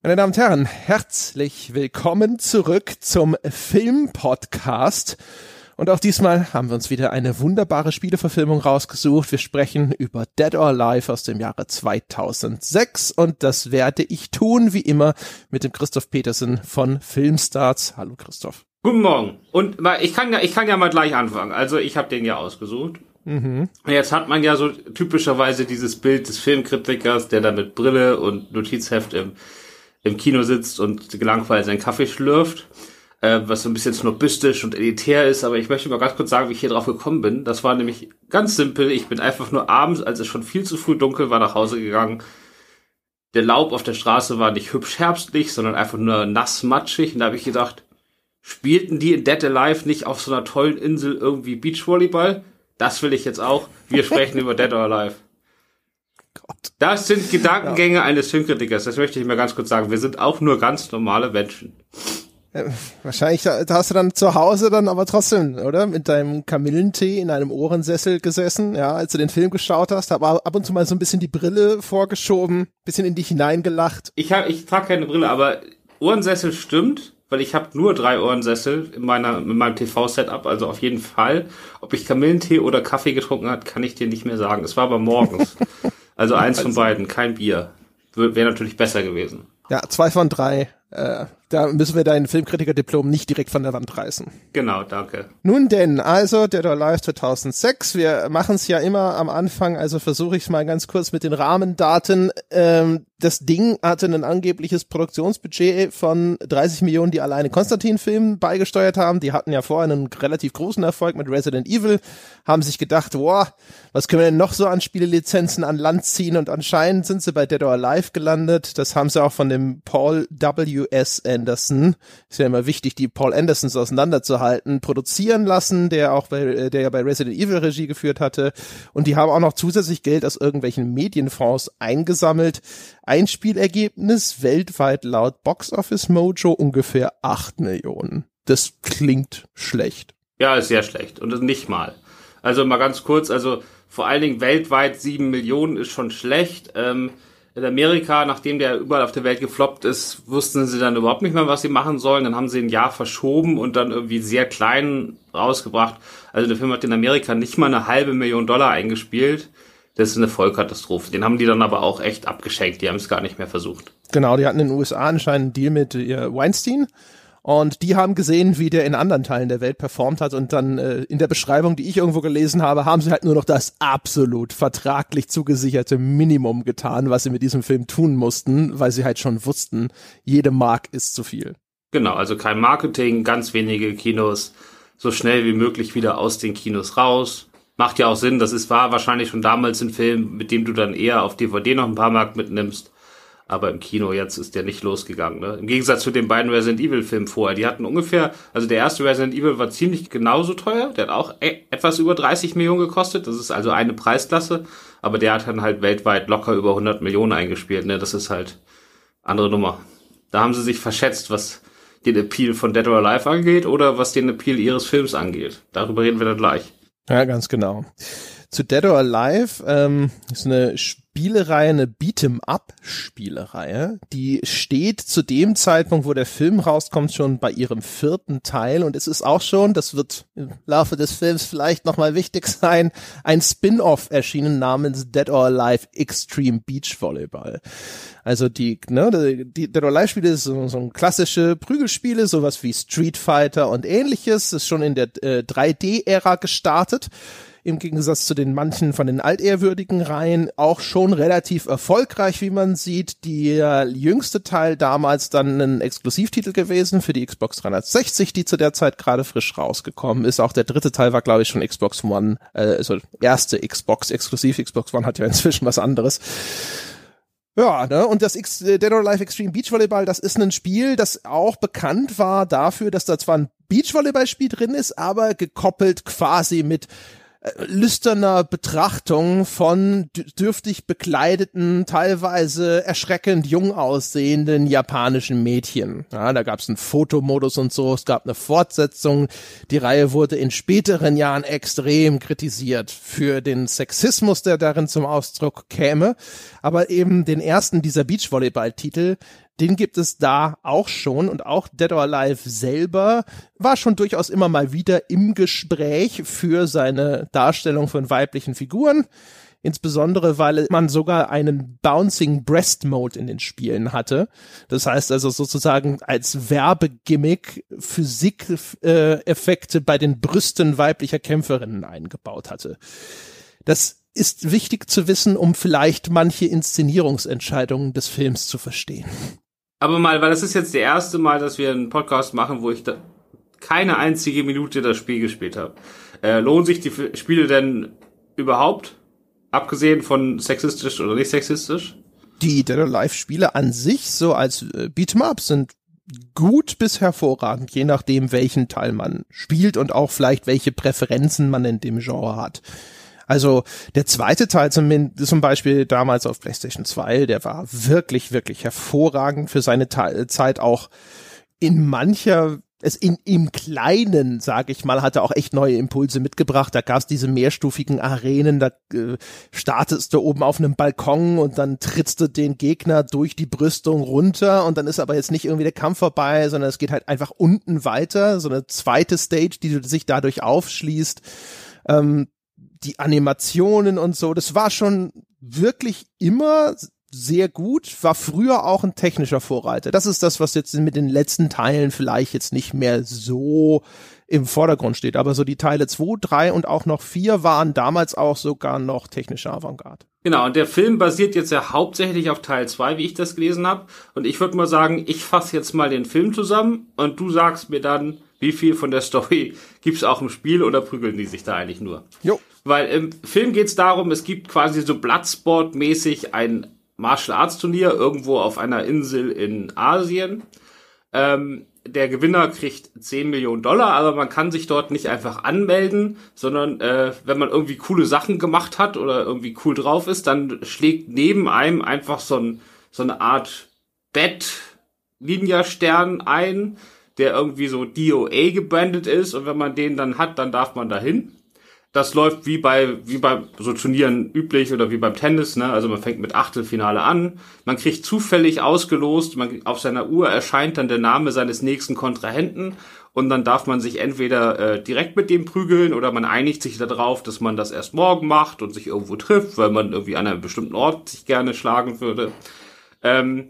Meine Damen und Herren, herzlich willkommen zurück zum Filmpodcast. Und auch diesmal haben wir uns wieder eine wunderbare Spieleverfilmung rausgesucht. Wir sprechen über Dead or Alive aus dem Jahre 2006 und das werde ich tun, wie immer, mit dem Christoph Petersen von Filmstarts. Hallo Christoph. Guten Morgen. Und ich kann ja, ich kann ja mal gleich anfangen. Also ich habe den ja ausgesucht. Mhm. Jetzt hat man ja so typischerweise dieses Bild des Filmkritikers, der da mit Brille und Notizheft im im Kino sitzt und gelangweilt seinen Kaffee schlürft, äh, was so ein bisschen snobistisch und elitär ist, aber ich möchte mal ganz kurz sagen, wie ich hier drauf gekommen bin. Das war nämlich ganz simpel. Ich bin einfach nur abends, als es schon viel zu früh dunkel war, nach Hause gegangen. Der Laub auf der Straße war nicht hübsch herbstlich, sondern einfach nur nass matschig. Und da habe ich gedacht, spielten die in Dead Alive nicht auf so einer tollen Insel irgendwie Beachvolleyball? Das will ich jetzt auch. Wir sprechen über Dead or Alive. Gott. Das sind Gedankengänge ja. eines Filmkritikers, das möchte ich mal ganz kurz sagen. Wir sind auch nur ganz normale Menschen. Ja, wahrscheinlich hast du dann zu Hause dann aber trotzdem, oder? Mit deinem Kamillentee in einem Ohrensessel gesessen, ja, als du den Film geschaut hast, aber ab und zu mal so ein bisschen die Brille vorgeschoben, bisschen in dich hineingelacht. Ich hab, ich trage keine Brille, aber Ohrensessel stimmt, weil ich habe nur drei Ohrensessel in meiner in meinem TV-Setup, also auf jeden Fall. Ob ich Kamillentee oder Kaffee getrunken hat, kann ich dir nicht mehr sagen. Es war aber morgens. Also eins von beiden, kein Bier. Wäre natürlich besser gewesen. Ja, zwei von drei. Äh, da müssen wir dein Filmkritiker-Diplom nicht direkt von der Wand reißen. Genau, danke. Nun denn, also Dead or Alive 2006. Wir machen es ja immer am Anfang, also versuche ich es mal ganz kurz mit den Rahmendaten. Ähm, das Ding hatte ein angebliches Produktionsbudget von 30 Millionen, die alleine Konstantin-Filmen beigesteuert haben. Die hatten ja vorher einen relativ großen Erfolg mit Resident Evil, haben sich gedacht, boah, was können wir denn noch so an Spielelizenzen an Land ziehen? Und anscheinend sind sie bei Dead or Alive gelandet. Das haben sie auch von dem Paul W.S. Anderson, ist ja immer wichtig, die Paul Andersons auseinanderzuhalten, produzieren lassen, der auch bei, äh, der ja bei Resident Evil Regie geführt hatte. Und die haben auch noch zusätzlich Geld aus irgendwelchen Medienfonds eingesammelt. Einspielergebnis weltweit laut Box Office Mojo ungefähr acht Millionen. Das klingt schlecht. Ja, ist sehr schlecht. Und nicht mal. Also mal ganz kurz, also vor allen Dingen weltweit sieben Millionen ist schon schlecht. Ähm, in Amerika, nachdem der überall auf der Welt gefloppt ist, wussten sie dann überhaupt nicht mehr, was sie machen sollen. Dann haben sie ein Jahr verschoben und dann irgendwie sehr klein rausgebracht. Also der Film hat in Amerika nicht mal eine halbe Million Dollar eingespielt. Das ist eine Vollkatastrophe. Den haben die dann aber auch echt abgeschenkt. Die haben es gar nicht mehr versucht. Genau, die hatten in den USA anscheinend einen Deal mit äh, Weinstein und die haben gesehen, wie der in anderen Teilen der Welt performt hat. Und dann äh, in der Beschreibung, die ich irgendwo gelesen habe, haben sie halt nur noch das absolut vertraglich zugesicherte Minimum getan, was sie mit diesem Film tun mussten, weil sie halt schon wussten, jede Mark ist zu viel. Genau, also kein Marketing, ganz wenige Kinos, so schnell wie möglich wieder aus den Kinos raus. Macht ja auch Sinn, das ist war wahrscheinlich schon damals ein Film, mit dem du dann eher auf DVD noch ein paar Mark mitnimmst aber im Kino jetzt ist der nicht losgegangen. Ne? Im Gegensatz zu den beiden Resident Evil Filmen vorher. Die hatten ungefähr, also der erste Resident Evil war ziemlich genauso teuer. Der hat auch e etwas über 30 Millionen gekostet. Das ist also eine Preisklasse. Aber der hat dann halt weltweit locker über 100 Millionen eingespielt. Ne? Das ist halt andere Nummer. Da haben sie sich verschätzt, was den Appeal von Dead or Alive angeht oder was den Appeal ihres Films angeht. Darüber reden wir dann gleich. Ja, ganz genau. Zu Dead or Alive ähm, ist eine Spielereihe, eine Beat'em-up-Spielereihe, die steht zu dem Zeitpunkt, wo der Film rauskommt, schon bei ihrem vierten Teil und es ist auch schon, das wird im Laufe des Films vielleicht nochmal wichtig sein, ein Spin-off erschienen namens Dead or Alive Extreme Beach Volleyball. Also die, ne, die Dead or Alive Spiele ist so, so ein klassische Prügelspiele, sowas wie Street Fighter und ähnliches, ist schon in der äh, 3D-Ära gestartet im Gegensatz zu den manchen von den altehrwürdigen Reihen auch schon relativ erfolgreich, wie man sieht. Der jüngste Teil damals dann ein Exklusivtitel gewesen für die Xbox 360, die zu der Zeit gerade frisch rausgekommen ist. Auch der dritte Teil war, glaube ich, schon Xbox One, äh, also erste Xbox exklusiv. Xbox One hat ja inzwischen was anderes. Ja, ne? Und das X äh, Dead or Alive Extreme Beach Volleyball, das ist ein Spiel, das auch bekannt war dafür, dass da zwar ein Beachvolleyballspiel drin ist, aber gekoppelt quasi mit lüsterner Betrachtung von dürftig bekleideten, teilweise erschreckend jung aussehenden japanischen Mädchen. Ja, da gab es einen Fotomodus und so, es gab eine Fortsetzung. Die Reihe wurde in späteren Jahren extrem kritisiert für den Sexismus, der darin zum Ausdruck käme. Aber eben den ersten dieser Beachvolleyball-Titel, den gibt es da auch schon und auch Dead or Alive selber war schon durchaus immer mal wieder im Gespräch für seine Darstellung von weiblichen Figuren. Insbesondere, weil man sogar einen Bouncing Breast Mode in den Spielen hatte. Das heißt also sozusagen als Werbegimmick Physik-Effekte bei den Brüsten weiblicher Kämpferinnen eingebaut hatte. Das ist wichtig zu wissen, um vielleicht manche Inszenierungsentscheidungen des Films zu verstehen. Aber mal, weil das ist jetzt der erste Mal, dass wir einen Podcast machen, wo ich da keine einzige Minute das Spiel gespielt habe. Äh, lohnen sich die Spiele denn überhaupt? Abgesehen von sexistisch oder nicht sexistisch? Die Dead or Alive Spiele an sich, so als äh, Beat'em Up, sind gut bis hervorragend, je nachdem, welchen Teil man spielt und auch vielleicht welche Präferenzen man in dem Genre hat. Also der zweite Teil zum, zum Beispiel damals auf PlayStation 2, der war wirklich, wirklich hervorragend für seine Zeit auch in mancher es in im Kleinen, sag ich mal, hatte auch echt neue Impulse mitgebracht. Da gab's diese mehrstufigen Arenen, da äh, startest du oben auf einem Balkon und dann trittst du den Gegner durch die Brüstung runter und dann ist aber jetzt nicht irgendwie der Kampf vorbei, sondern es geht halt einfach unten weiter, so eine zweite Stage, die sich dadurch aufschließt. Ähm, die Animationen und so, das war schon wirklich immer sehr gut, war früher auch ein technischer Vorreiter. Das ist das, was jetzt mit den letzten Teilen vielleicht jetzt nicht mehr so im Vordergrund steht. Aber so die Teile 2, 3 und auch noch 4 waren damals auch sogar noch technische Avantgarde. Genau, und der Film basiert jetzt ja hauptsächlich auf Teil 2, wie ich das gelesen habe. Und ich würde mal sagen, ich fasse jetzt mal den Film zusammen und du sagst mir dann, wie viel von der Story gibt's auch im Spiel oder prügeln die sich da eigentlich nur? Jo. Weil im Film geht's darum, es gibt quasi so Bloodsport-mäßig ein Martial Arts Turnier irgendwo auf einer Insel in Asien. Ähm, der Gewinner kriegt 10 Millionen Dollar, aber man kann sich dort nicht einfach anmelden, sondern äh, wenn man irgendwie coole Sachen gemacht hat oder irgendwie cool drauf ist, dann schlägt neben einem einfach so, ein, so eine Art Bett-Ninja-Stern ein, der irgendwie so DOA gebrandet ist und wenn man den dann hat, dann darf man dahin das läuft wie bei, wie bei so Turnieren üblich oder wie beim Tennis, ne? Also man fängt mit Achtelfinale an. Man kriegt zufällig ausgelost, man, auf seiner Uhr erscheint dann der Name seines nächsten Kontrahenten und dann darf man sich entweder äh, direkt mit dem prügeln oder man einigt sich darauf, dass man das erst morgen macht und sich irgendwo trifft, weil man irgendwie an einem bestimmten Ort sich gerne schlagen würde. Ähm,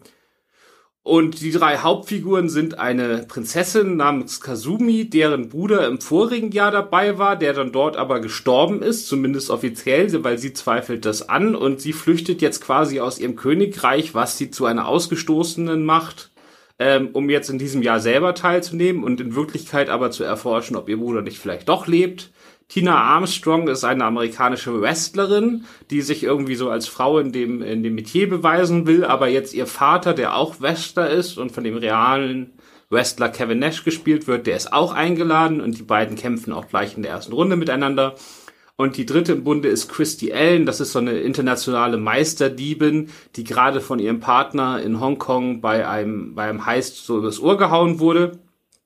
und die drei Hauptfiguren sind eine Prinzessin namens Kazumi, deren Bruder im vorigen Jahr dabei war, der dann dort aber gestorben ist, zumindest offiziell, weil sie zweifelt das an. Und sie flüchtet jetzt quasi aus ihrem Königreich, was sie zu einer Ausgestoßenen macht, ähm, um jetzt in diesem Jahr selber teilzunehmen und in Wirklichkeit aber zu erforschen, ob ihr Bruder nicht vielleicht doch lebt. Tina Armstrong ist eine amerikanische Wrestlerin, die sich irgendwie so als Frau in dem, in dem Metier beweisen will, aber jetzt ihr Vater, der auch Wrestler ist und von dem realen Wrestler Kevin Nash gespielt wird, der ist auch eingeladen und die beiden kämpfen auch gleich in der ersten Runde miteinander. Und die dritte im Bunde ist Christy Allen, das ist so eine internationale Meisterdiebin, die gerade von ihrem Partner in Hongkong bei einem, bei einem Heist so übers Ohr gehauen wurde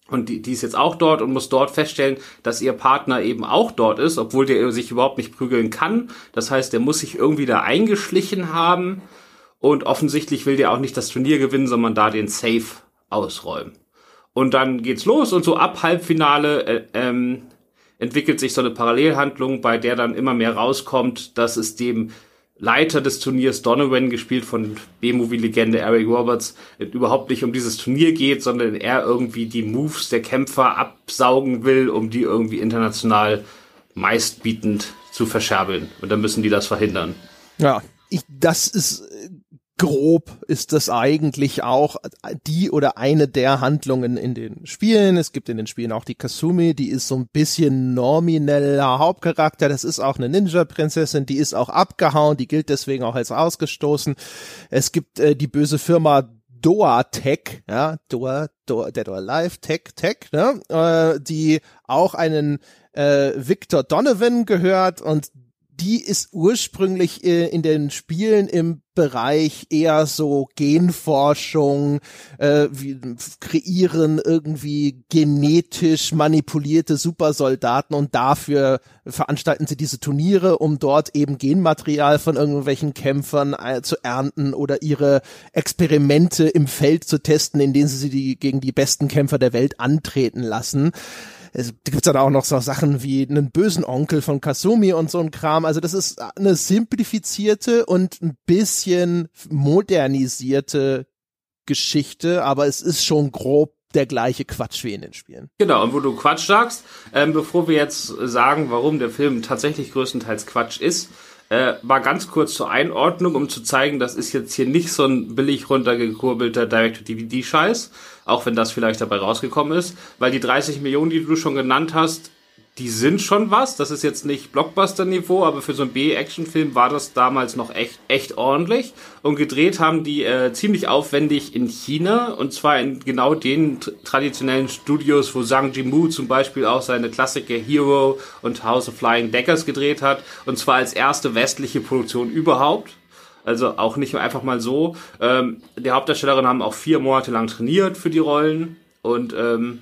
und die, die ist jetzt auch dort und muss dort feststellen, dass ihr Partner eben auch dort ist, obwohl der sich überhaupt nicht prügeln kann. Das heißt, der muss sich irgendwie da eingeschlichen haben und offensichtlich will der auch nicht das Turnier gewinnen, sondern da den Safe ausräumen. Und dann geht's los und so ab Halbfinale äh, ähm, entwickelt sich so eine Parallelhandlung, bei der dann immer mehr rauskommt, dass es dem Leiter des Turniers Donovan, gespielt von B-Movie-Legende Eric Roberts, überhaupt nicht um dieses Turnier geht, sondern er irgendwie die Moves der Kämpfer absaugen will, um die irgendwie international meistbietend zu verscherbeln. Und dann müssen die das verhindern. Ja, ich, das ist grob ist das eigentlich auch die oder eine der Handlungen in den Spielen. Es gibt in den Spielen auch die Kasumi, die ist so ein bisschen nomineller Hauptcharakter. Das ist auch eine Ninja-Prinzessin, die ist auch abgehauen, die gilt deswegen auch als ausgestoßen. Es gibt äh, die böse Firma Doa Tech, ja, Doa, Doa, Dead or Alive Tech, Tech, ne, äh, die auch einen äh, Victor Donovan gehört und die ist ursprünglich äh, in den Spielen im Bereich eher so Genforschung, äh, wie, kreieren irgendwie genetisch manipulierte Supersoldaten und dafür veranstalten sie diese Turniere, um dort eben Genmaterial von irgendwelchen Kämpfern äh, zu ernten oder ihre Experimente im Feld zu testen, indem sie sie gegen die besten Kämpfer der Welt antreten lassen es gibt dann auch noch so Sachen wie einen bösen Onkel von Kasumi und so ein Kram. Also das ist eine simplifizierte und ein bisschen modernisierte Geschichte, aber es ist schon grob der gleiche Quatsch wie in den Spielen. Genau, und wo du Quatsch sagst, ähm, bevor wir jetzt sagen, warum der Film tatsächlich größtenteils Quatsch ist, äh, mal ganz kurz zur Einordnung, um zu zeigen, das ist jetzt hier nicht so ein billig runtergekurbelter Direct-to-DVD-Scheiß, auch wenn das vielleicht dabei rausgekommen ist, weil die 30 Millionen, die du schon genannt hast, die sind schon was. Das ist jetzt nicht Blockbuster-Niveau, aber für so einen B-Action-Film war das damals noch echt, echt ordentlich. Und gedreht haben die äh, ziemlich aufwendig in China und zwar in genau den traditionellen Studios, wo Zhang Jimmu zum Beispiel auch seine Klassiker Hero und House of Flying Deckers gedreht hat. Und zwar als erste westliche Produktion überhaupt. Also auch nicht einfach mal so. Ähm, die Hauptdarstellerin haben auch vier Monate lang trainiert für die Rollen und ähm,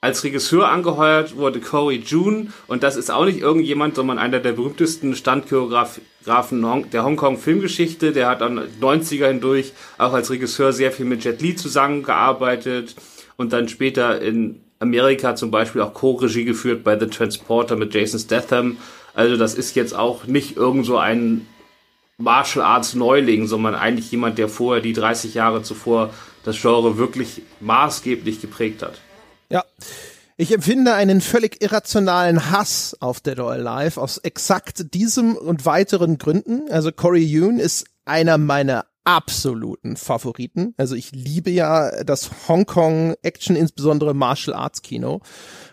als Regisseur angeheuert wurde Corey June und das ist auch nicht irgendjemand, sondern einer der berühmtesten Standchoreografen der Hongkong-Filmgeschichte. Der hat an 90er hindurch auch als Regisseur sehr viel mit Jet Li zusammengearbeitet und dann später in Amerika zum Beispiel auch Co-Regie geführt bei The Transporter mit Jason Statham. Also das ist jetzt auch nicht irgend so ein Martial Arts Neuling, sondern eigentlich jemand, der vorher die 30 Jahre zuvor das Genre wirklich maßgeblich geprägt hat. Ja. Ich empfinde einen völlig irrationalen Hass auf Dead or Alive aus exakt diesem und weiteren Gründen. Also Corey Yoon ist einer meiner absoluten Favoriten. Also ich liebe ja das Hongkong Action, insbesondere Martial Arts Kino.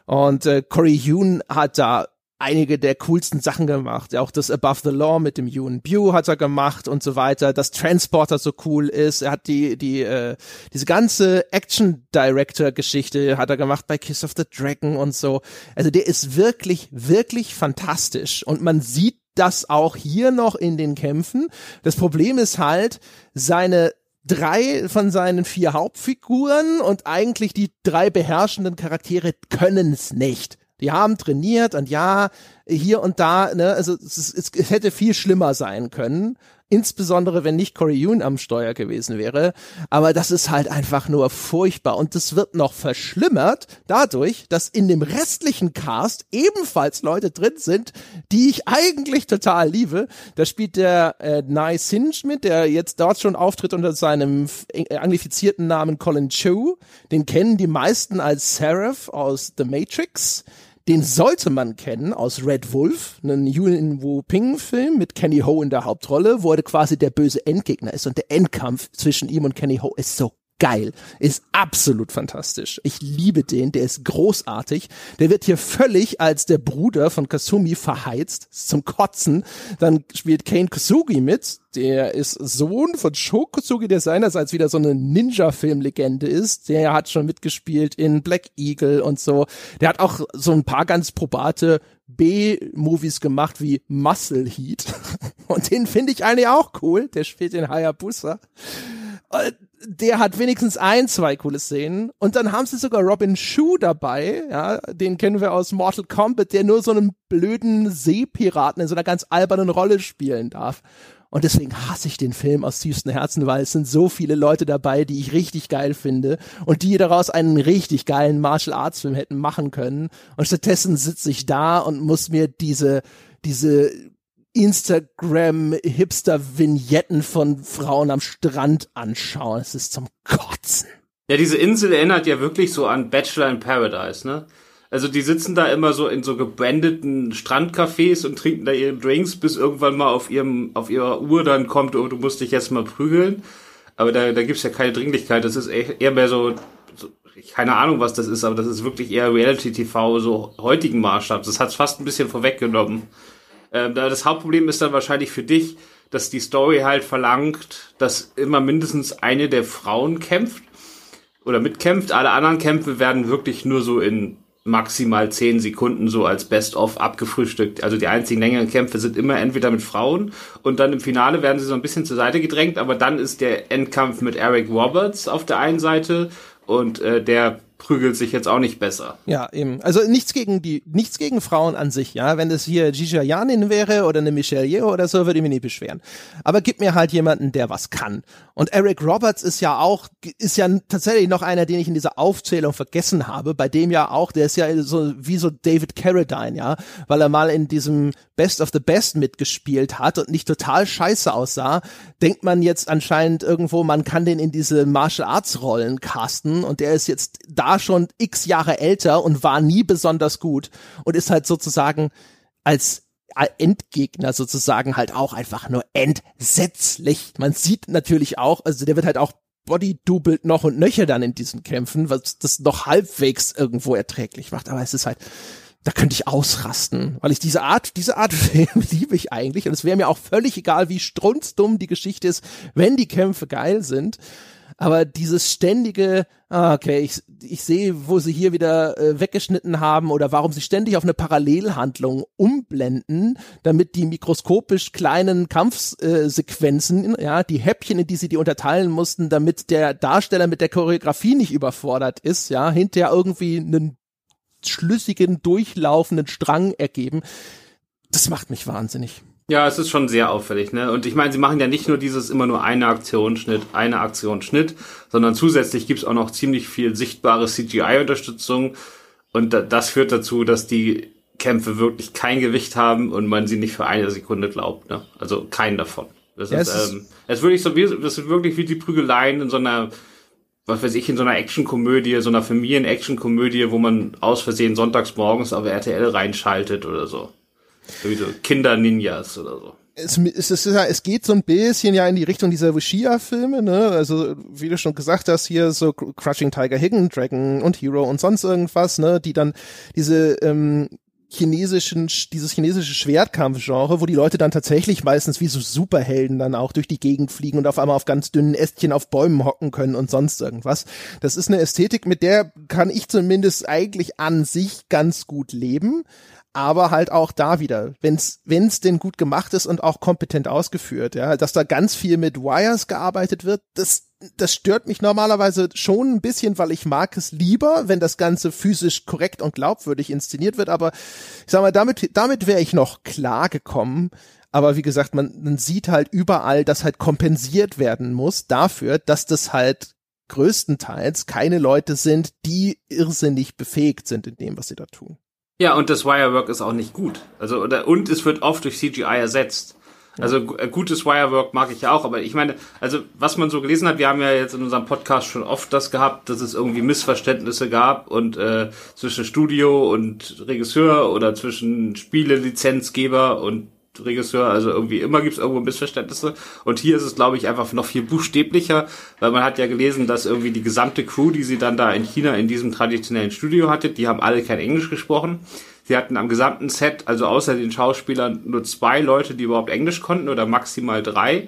Und äh, Corey Yoon hat da einige der coolsten Sachen gemacht. Auch das Above the Law mit dem Ewan Bew hat er gemacht und so weiter. Dass Transporter so cool ist. Er hat die, die, äh, diese ganze Action Director Geschichte hat er gemacht bei Kiss of the Dragon und so. Also der ist wirklich, wirklich fantastisch. Und man sieht das auch hier noch in den Kämpfen. Das Problem ist halt, seine drei von seinen vier Hauptfiguren und eigentlich die drei beherrschenden Charaktere können es nicht. Die haben trainiert und ja, hier und da, ne, also es, es, es hätte viel schlimmer sein können. Insbesondere, wenn nicht Corey Yoon am Steuer gewesen wäre. Aber das ist halt einfach nur furchtbar. Und das wird noch verschlimmert dadurch, dass in dem restlichen Cast ebenfalls Leute drin sind, die ich eigentlich total liebe. Da spielt der äh, Nye Sinj mit, der jetzt dort schon auftritt unter seinem äh, anglifizierten Namen Colin Chu. Den kennen die meisten als Seraph aus The Matrix. Den sollte man kennen aus Red Wolf, einen Yuen Wu Ping Film mit Kenny Ho in der Hauptrolle, wo er quasi der böse Endgegner ist. Und der Endkampf zwischen ihm und Kenny Ho ist so geil, ist absolut fantastisch. Ich liebe den, der ist großartig. Der wird hier völlig als der Bruder von Kasumi verheizt, zum Kotzen. Dann spielt Kane Kusugi mit, der ist Sohn von Sho Kusugi, der seinerseits wieder so eine Ninja-Film-Legende ist. Der hat schon mitgespielt in Black Eagle und so. Der hat auch so ein paar ganz probate B-Movies gemacht wie Muscle Heat. Und den finde ich eigentlich auch cool. Der spielt in Hayabusa der hat wenigstens ein, zwei coole Szenen. Und dann haben sie sogar Robin Shu dabei, ja, den kennen wir aus Mortal Kombat, der nur so einen blöden Seepiraten in so einer ganz albernen Rolle spielen darf. Und deswegen hasse ich den Film aus tiefstem Herzen, weil es sind so viele Leute dabei, die ich richtig geil finde und die daraus einen richtig geilen Martial Arts Film hätten machen können. Und stattdessen sitze ich da und muss mir diese, diese Instagram-Hipster-Vignetten von Frauen am Strand anschauen. Es ist zum Kotzen. Ja, diese Insel erinnert ja wirklich so an Bachelor in Paradise, ne? Also die sitzen da immer so in so gebrandeten Strandcafés und trinken da ihre Drinks, bis irgendwann mal auf ihrem, auf ihrer Uhr dann kommt, oh, du musst dich jetzt mal prügeln. Aber da, da gibt's ja keine Dringlichkeit. Das ist eher mehr so, so, keine Ahnung, was das ist, aber das ist wirklich eher Reality-TV, so heutigen Maßstabs. Das hat's fast ein bisschen vorweggenommen. Ähm, das Hauptproblem ist dann wahrscheinlich für dich, dass die Story halt verlangt, dass immer mindestens eine der Frauen kämpft oder mitkämpft. Alle anderen Kämpfe werden wirklich nur so in maximal zehn Sekunden so als Best-of abgefrühstückt. Also die einzigen längeren Kämpfe sind immer entweder mit Frauen und dann im Finale werden sie so ein bisschen zur Seite gedrängt, aber dann ist der Endkampf mit Eric Roberts auf der einen Seite und äh, der prügelt sich jetzt auch nicht besser. Ja, eben. Also nichts gegen die, nichts gegen Frauen an sich, ja. Wenn das hier Gigi Janin wäre oder eine Michelle Yeoh oder so, würde ich mich nicht beschweren. Aber gib mir halt jemanden, der was kann. Und Eric Roberts ist ja auch, ist ja tatsächlich noch einer, den ich in dieser Aufzählung vergessen habe, bei dem ja auch, der ist ja so wie so David Carradine, ja, weil er mal in diesem Best of the Best mitgespielt hat und nicht total scheiße aussah, denkt man jetzt anscheinend irgendwo, man kann den in diese Martial Arts Rollen casten und der ist jetzt da schon x Jahre älter und war nie besonders gut und ist halt sozusagen als Endgegner sozusagen halt auch einfach nur entsetzlich. Man sieht natürlich auch, also der wird halt auch bodydoubelt noch und nöcher dann in diesen Kämpfen, was das noch halbwegs irgendwo erträglich macht. Aber es ist halt, da könnte ich ausrasten, weil ich diese Art, diese Art Film liebe ich eigentlich und es wäre mir auch völlig egal, wie strunzdumm die Geschichte ist, wenn die Kämpfe geil sind. Aber dieses ständige, ah, okay, ich, ich sehe, wo sie hier wieder äh, weggeschnitten haben oder warum sie ständig auf eine Parallelhandlung umblenden, damit die mikroskopisch kleinen Kampfsequenzen, äh, ja, die Häppchen, in die sie die unterteilen mussten, damit der Darsteller mit der Choreografie nicht überfordert ist, ja, hinterher irgendwie einen schlüssigen, durchlaufenden Strang ergeben. Das macht mich wahnsinnig. Ja, es ist schon sehr auffällig, ne? Und ich meine, sie machen ja nicht nur dieses immer nur eine Aktion, Schnitt, eine Aktion, Schnitt, sondern zusätzlich gibt's auch noch ziemlich viel sichtbare CGI-Unterstützung. Und das führt dazu, dass die Kämpfe wirklich kein Gewicht haben und man sie nicht für eine Sekunde glaubt, ne? Also keinen davon. Das ja, ist, es ähm, es ist wirklich so, wie, das ist wirklich wie die Prügeleien in so einer, was weiß ich, in so einer Actionkomödie, so einer Familien-Actionkomödie, wo man aus Versehen sonntags morgens auf RTL reinschaltet oder so. So Kinder-Ninjas oder so. Es, es, es, es geht so ein bisschen ja in die Richtung dieser Wushia-Filme, ne? Also, wie du schon gesagt hast, hier so Crushing Tiger, Hidden Dragon und Hero und sonst irgendwas, ne? Die dann diese ähm, chinesischen, dieses chinesische Schwertkampfgenre, wo die Leute dann tatsächlich meistens wie so Superhelden dann auch durch die Gegend fliegen und auf einmal auf ganz dünnen Ästchen auf Bäumen hocken können und sonst irgendwas. Das ist eine Ästhetik, mit der kann ich zumindest eigentlich an sich ganz gut leben aber halt auch da wieder, wenn's wenn's denn gut gemacht ist und auch kompetent ausgeführt, ja, dass da ganz viel mit Wires gearbeitet wird, das das stört mich normalerweise schon ein bisschen, weil ich mag es lieber, wenn das Ganze physisch korrekt und glaubwürdig inszeniert wird, aber ich sag mal, damit damit wäre ich noch klar gekommen, aber wie gesagt, man, man sieht halt überall, dass halt kompensiert werden muss dafür, dass das halt größtenteils keine Leute sind, die irrsinnig befähigt sind in dem, was sie da tun. Ja, und das Wirework ist auch nicht gut. Also, oder, und es wird oft durch CGI ersetzt. Also äh, gutes Wirework mag ich ja auch, aber ich meine, also was man so gelesen hat, wir haben ja jetzt in unserem Podcast schon oft das gehabt, dass es irgendwie Missverständnisse gab und äh, zwischen Studio und Regisseur oder zwischen Spielelizenzgeber und Regisseur, also irgendwie immer gibt es irgendwo Missverständnisse. Und hier ist es, glaube ich, einfach noch viel buchstäblicher, weil man hat ja gelesen, dass irgendwie die gesamte Crew, die sie dann da in China in diesem traditionellen Studio hatte, die haben alle kein Englisch gesprochen. Sie hatten am gesamten Set, also außer den Schauspielern, nur zwei Leute, die überhaupt Englisch konnten oder maximal drei.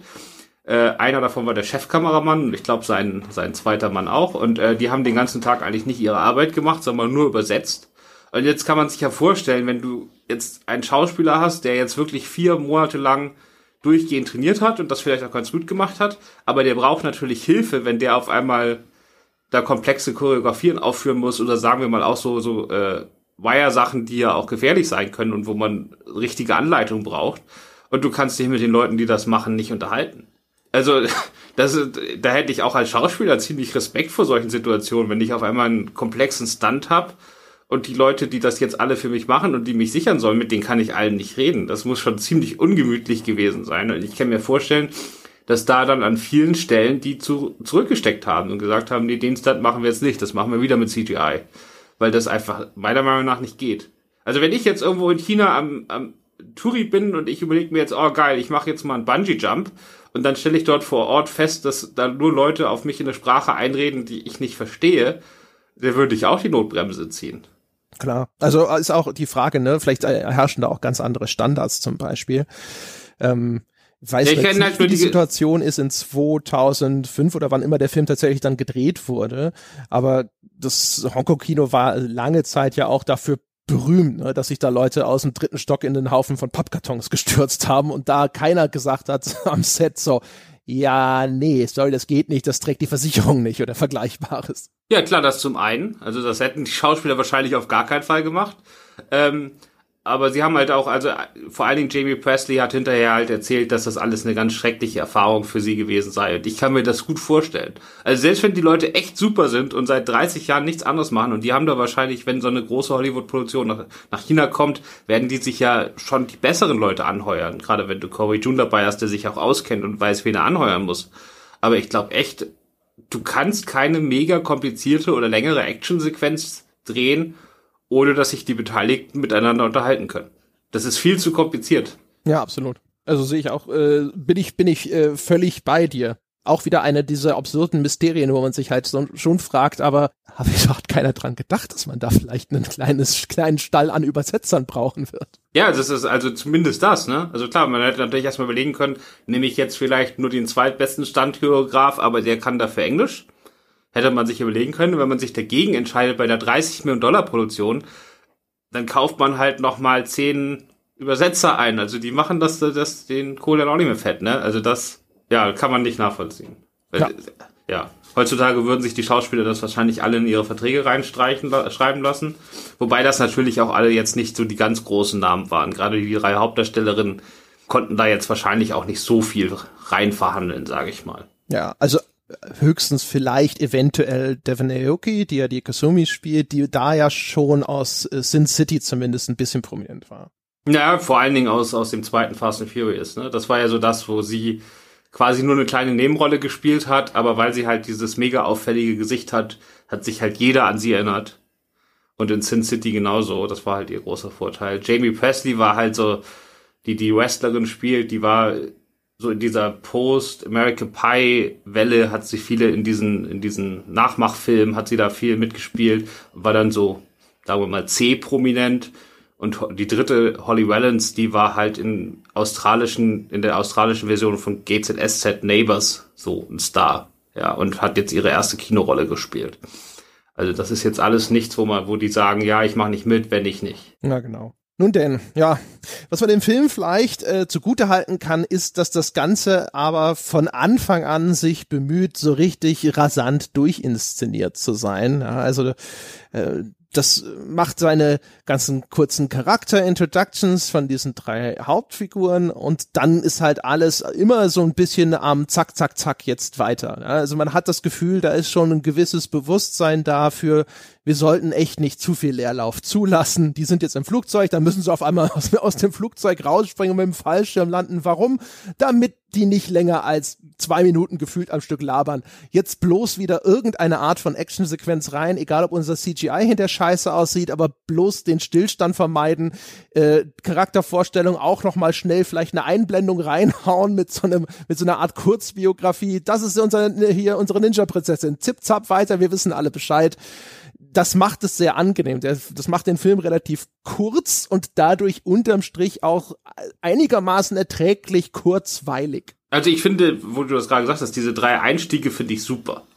Äh, einer davon war der Chefkameramann und ich glaube sein, sein zweiter Mann auch. Und äh, die haben den ganzen Tag eigentlich nicht ihre Arbeit gemacht, sondern nur übersetzt. Und jetzt kann man sich ja vorstellen, wenn du jetzt einen Schauspieler hast, der jetzt wirklich vier Monate lang durchgehend trainiert hat und das vielleicht auch ganz gut gemacht hat, aber der braucht natürlich Hilfe, wenn der auf einmal da komplexe Choreografien aufführen muss oder sagen wir mal auch so so äh, Wire-Sachen, die ja auch gefährlich sein können und wo man richtige Anleitung braucht und du kannst dich mit den Leuten, die das machen, nicht unterhalten. Also das, da hätte ich auch als Schauspieler ziemlich Respekt vor solchen Situationen, wenn ich auf einmal einen komplexen Stunt hab und die Leute, die das jetzt alle für mich machen und die mich sichern sollen, mit denen kann ich allen nicht reden. Das muss schon ziemlich ungemütlich gewesen sein. Und ich kann mir vorstellen, dass da dann an vielen Stellen die zu, zurückgesteckt haben und gesagt haben, nee, den Stunt machen wir jetzt nicht, das machen wir wieder mit CGI. Weil das einfach meiner Meinung nach nicht geht. Also wenn ich jetzt irgendwo in China am, am Touri bin und ich überlege mir jetzt, oh geil, ich mache jetzt mal einen Bungee-Jump und dann stelle ich dort vor Ort fest, dass da nur Leute auf mich in eine Sprache einreden, die ich nicht verstehe, der würde ich auch die Notbremse ziehen. Klar. Also ist auch die Frage, ne, vielleicht herrschen da auch ganz andere Standards zum Beispiel. Ähm, weiß ja, nicht, halt wie die, die Situation ist in 2005 oder wann immer der Film tatsächlich dann gedreht wurde. Aber das Hongkong-Kino war lange Zeit ja auch dafür berühmt, ne, dass sich da Leute aus dem dritten Stock in den Haufen von Pappkartons gestürzt haben und da keiner gesagt hat am Set so, ja, nee, sorry, das geht nicht, das trägt die Versicherung nicht oder Vergleichbares. Ja, klar, das zum einen. Also das hätten die Schauspieler wahrscheinlich auf gar keinen Fall gemacht. Ähm, aber sie haben halt auch, also vor allen Dingen Jamie Presley hat hinterher halt erzählt, dass das alles eine ganz schreckliche Erfahrung für sie gewesen sei. Und ich kann mir das gut vorstellen. Also selbst wenn die Leute echt super sind und seit 30 Jahren nichts anderes machen und die haben da wahrscheinlich, wenn so eine große Hollywood-Produktion nach, nach China kommt, werden die sich ja schon die besseren Leute anheuern. Gerade wenn du Corey June dabei hast, der sich auch auskennt und weiß, wen er anheuern muss. Aber ich glaube echt, du kannst keine mega komplizierte oder längere Actionsequenz drehen ohne dass sich die Beteiligten miteinander unterhalten können. Das ist viel zu kompliziert. Ja, absolut. Also sehe ich auch, äh, bin ich, bin ich äh, völlig bei dir. Auch wieder eine dieser absurden Mysterien, wo man sich halt so, schon fragt, aber habe ich hat keiner dran gedacht, dass man da vielleicht einen kleines, kleinen Stall an Übersetzern brauchen wird. Ja, das ist also zumindest das, ne? Also klar, man hätte natürlich erstmal überlegen können, nehme ich jetzt vielleicht nur den zweitbesten Standchoreograf, aber der kann dafür Englisch hätte man sich überlegen können, wenn man sich dagegen entscheidet bei der 30 Millionen Dollar Produktion, dann kauft man halt nochmal zehn Übersetzer ein. Also die machen das, das den Kohle dann auch nicht mehr fett, ne? Also das, ja, kann man nicht nachvollziehen. Ja. ja. Heutzutage würden sich die Schauspieler das wahrscheinlich alle in ihre Verträge reinstreichen, schreiben lassen. Wobei das natürlich auch alle jetzt nicht so die ganz großen Namen waren. Gerade die drei Hauptdarstellerinnen konnten da jetzt wahrscheinlich auch nicht so viel rein verhandeln, sage ich mal. Ja, also höchstens vielleicht eventuell Devon Aoki, die ja die Kasumi spielt, die da ja schon aus äh, Sin City zumindest ein bisschen prominent war. Ja, vor allen Dingen aus, aus dem zweiten Fast and Furious. Ne? Das war ja so das, wo sie quasi nur eine kleine Nebenrolle gespielt hat, aber weil sie halt dieses mega auffällige Gesicht hat, hat sich halt jeder an sie erinnert. Und in Sin City genauso. Das war halt ihr großer Vorteil. Jamie Presley war halt so, die die Wrestlerin spielt, die war so in dieser Post-American Pie-Welle hat sie viele in diesen, in diesen Nachmachfilmen, hat sie da viel mitgespielt, war dann so, sagen wir mal, C-prominent. Und die dritte, Holly Wallens, die war halt in australischen, in der australischen Version von GZSZ Neighbors so ein Star. Ja, und hat jetzt ihre erste Kinorolle gespielt. Also das ist jetzt alles nichts, wo man, wo die sagen, ja, ich mache nicht mit, wenn ich nicht. Na genau. Nun denn, ja, was man dem Film vielleicht äh, zugute halten kann, ist, dass das Ganze aber von Anfang an sich bemüht, so richtig rasant durchinszeniert zu sein. Ja, also äh, das macht seine ganzen kurzen Charakter-Introductions von diesen drei Hauptfiguren und dann ist halt alles immer so ein bisschen am Zack, Zack, Zack jetzt weiter. Also man hat das Gefühl, da ist schon ein gewisses Bewusstsein dafür, wir sollten echt nicht zu viel Leerlauf zulassen. Die sind jetzt im Flugzeug, dann müssen sie auf einmal aus, aus dem Flugzeug rausspringen und mit dem Fallschirm landen. Warum? Damit die nicht länger als zwei Minuten gefühlt am Stück labern. Jetzt bloß wieder irgendeine Art von Actionsequenz rein, egal ob unser CGI hinter Scheiße aussieht, aber bloß den Stillstand vermeiden, äh, Charaktervorstellung auch nochmal schnell vielleicht eine Einblendung reinhauen mit so einem, mit so einer Art Kurzbiografie. Das ist unser, hier unsere Ninja-Prinzessin. Zip, zap, weiter, wir wissen alle Bescheid das macht es sehr angenehm. Das macht den Film relativ kurz und dadurch unterm Strich auch einigermaßen erträglich kurzweilig. Also ich finde, wo du das gerade gesagt hast, diese drei Einstiege finde ich super.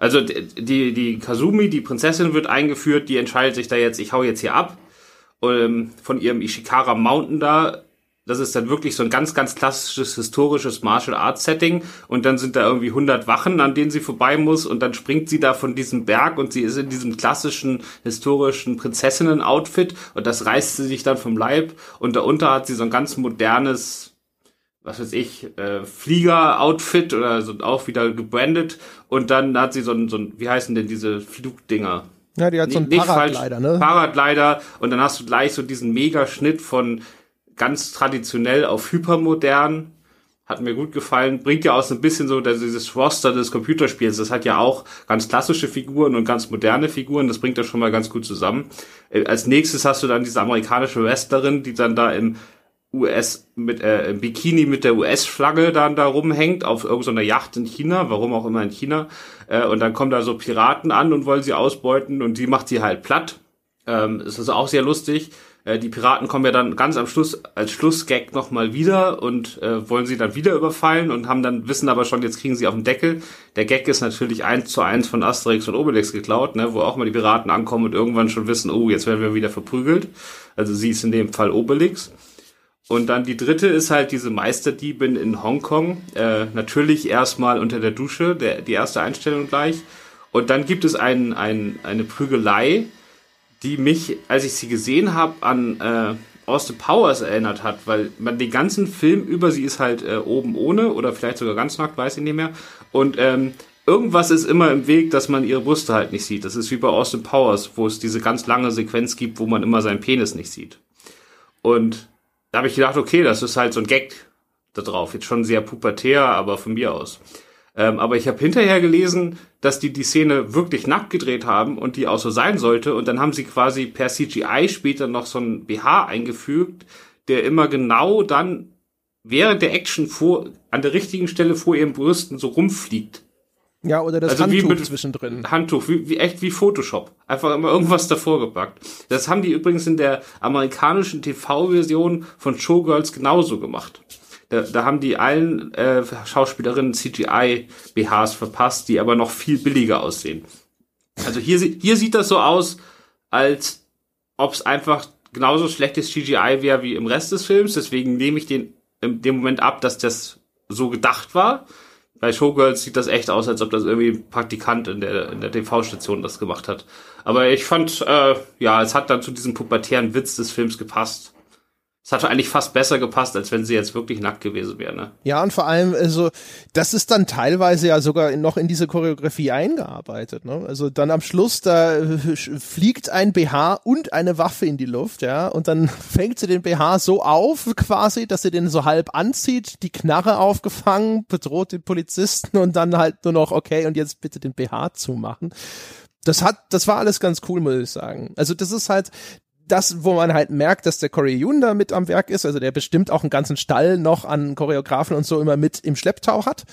Also die, die Kazumi, die Prinzessin wird eingeführt, die entscheidet sich da jetzt, ich hau jetzt hier ab. Ähm, von ihrem Ishikara Mountain da das ist dann wirklich so ein ganz, ganz klassisches historisches Martial Arts Setting. Und dann sind da irgendwie 100 Wachen, an denen sie vorbei muss. Und dann springt sie da von diesem Berg und sie ist in diesem klassischen historischen Prinzessinnen-Outfit. Und das reißt sie sich dann vom Leib. Und darunter hat sie so ein ganz modernes was weiß ich, äh, Flieger-Outfit oder so auch wieder gebrandet. Und dann hat sie so ein, so ein wie heißen denn diese Flugdinger? Ja, die hat so ein Paradleider, ne? Paradleider und dann hast du gleich so diesen Megaschnitt von ganz traditionell auf hypermodern. Hat mir gut gefallen. Bringt ja auch so ein bisschen so dieses Roster des Computerspiels. Das hat ja auch ganz klassische Figuren und ganz moderne Figuren. Das bringt das schon mal ganz gut zusammen. Äh, als nächstes hast du dann diese amerikanische Wrestlerin, die dann da im US mit äh, Bikini mit der US-Flagge dann da rumhängt auf irgendeiner Yacht in China, warum auch immer in China. Äh, und dann kommen da so Piraten an und wollen sie ausbeuten und die macht sie halt platt. Ähm, es ist auch sehr lustig Äh, die Piraten kommen ja dann ganz am Schluss als Schlussgag nochmal wieder und äh, wollen sie dann wieder überfallen und haben dann, wissen aber schon, jetzt kriegen sie auf den Deckel. Der Gag ist natürlich eins zu eins von Asterix und Obelix geklaut, ne, wo auch mal die Piraten ankommen und irgendwann schon wissen, oh, jetzt werden wir wieder verprügelt. Also sie ist in dem Fall Obelix. Und dann die dritte ist halt diese Meisterdiebin in Hongkong. Äh, natürlich erstmal unter der Dusche, der, die erste Einstellung gleich. Und dann gibt es ein, ein, eine Prügelei, die mich, als ich sie gesehen habe, an äh, Austin Powers erinnert hat, weil man den ganzen Film über sie ist halt äh, oben ohne oder vielleicht sogar ganz nackt, weiß ich nicht mehr. Und ähm, irgendwas ist immer im Weg, dass man ihre Brüste halt nicht sieht. Das ist wie bei Austin Powers, wo es diese ganz lange Sequenz gibt, wo man immer seinen Penis nicht sieht. Und da habe ich gedacht, okay, das ist halt so ein Gag da drauf. Jetzt schon sehr pubertär, aber von mir aus. Ähm, aber ich habe hinterher gelesen, dass die die Szene wirklich nackt gedreht haben und die auch so sein sollte. Und dann haben sie quasi per CGI später noch so ein BH eingefügt, der immer genau dann während der Action vor, an der richtigen Stelle vor ihren Brüsten so rumfliegt. Ja, oder das also Handtuch wie mit zwischendrin. Handtuch, wie, wie echt wie Photoshop. Einfach immer irgendwas davor gepackt. Das haben die übrigens in der amerikanischen TV-Version von Showgirls genauso gemacht. Da, da haben die allen äh, Schauspielerinnen CGI-BHs verpasst, die aber noch viel billiger aussehen. Also hier, hier sieht das so aus, als ob es einfach genauso schlechtes CGI wäre wie im Rest des Films. Deswegen nehme ich den in dem Moment ab, dass das so gedacht war. Bei Showgirls sieht das echt aus, als ob das irgendwie ein Praktikant in der, in der TV-Station das gemacht hat. Aber ich fand, äh, ja, es hat dann zu diesem pubertären Witz des Films gepasst. Es hatte eigentlich fast besser gepasst, als wenn sie jetzt wirklich nackt gewesen wäre. Ne? Ja, und vor allem, also, das ist dann teilweise ja sogar noch in diese Choreografie eingearbeitet. Ne? Also dann am Schluss, da fliegt ein BH und eine Waffe in die Luft, ja, und dann fängt sie den BH so auf, quasi, dass sie den so halb anzieht, die Knarre aufgefangen, bedroht den Polizisten und dann halt nur noch, okay, und jetzt bitte den BH zumachen das hat, das war alles ganz cool, muss ich sagen. Also das ist halt, das, wo man halt merkt, dass der Corey Yoon da mit am Werk ist, also der bestimmt auch einen ganzen Stall noch an Choreografen und so immer mit im Schlepptau hat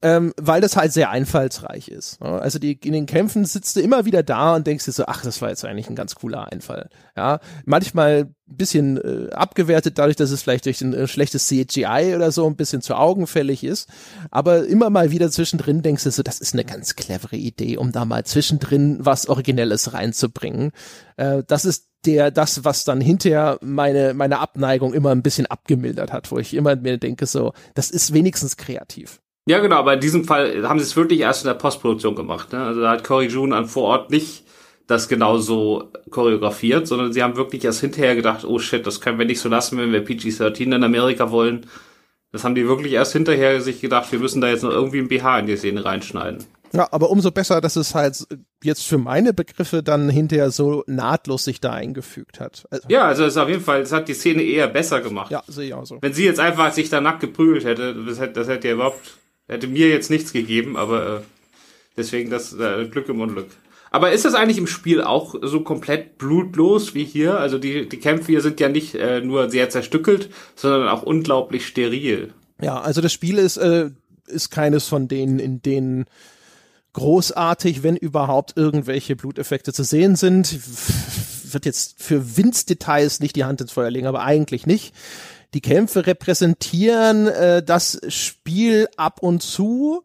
ähm, weil das halt sehr einfallsreich ist. Also die, in den Kämpfen sitzt du immer wieder da und denkst dir so, ach, das war jetzt eigentlich ein ganz cooler Einfall. Ja, manchmal ein bisschen äh, abgewertet dadurch, dass es vielleicht durch ein äh, schlechtes CGI oder so ein bisschen zu augenfällig ist. Aber immer mal wieder zwischendrin denkst du so, das ist eine ganz clevere Idee, um da mal zwischendrin was Originelles reinzubringen. Äh, das ist der, das, was dann hinterher meine, meine Abneigung immer ein bisschen abgemildert hat, wo ich immer mir denke so, das ist wenigstens kreativ. Ja, genau, aber in diesem Fall haben sie es wirklich erst in der Postproduktion gemacht. Ne? Also da hat Cory June an vor Ort nicht das genauso choreografiert, sondern sie haben wirklich erst hinterher gedacht, oh shit, das können wir nicht so lassen, wenn wir PG-13 in Amerika wollen. Das haben die wirklich erst hinterher sich gedacht, wir müssen da jetzt noch irgendwie ein BH in die Szene reinschneiden. Ja, aber umso besser, dass es halt jetzt für meine Begriffe dann hinterher so nahtlos sich da eingefügt hat. Also, ja, also es ist auf jeden Fall, es hat die Szene eher besser gemacht. Ja, sehe ich auch so. Wenn sie jetzt einfach sich da nackt geprügelt hätte, das hätte, das hätte ja überhaupt Hätte mir jetzt nichts gegeben, aber äh, deswegen das äh, Glück im Unglück. Aber ist das eigentlich im Spiel auch so komplett blutlos wie hier? Also die, die Kämpfe hier sind ja nicht äh, nur sehr zerstückelt, sondern auch unglaublich steril. Ja, also das Spiel ist, äh, ist keines von denen, in denen großartig, wenn überhaupt irgendwelche Bluteffekte zu sehen sind. Wird jetzt für Winzdetails nicht die Hand ins Feuer legen, aber eigentlich nicht. Die Kämpfe repräsentieren äh, das Spiel ab und zu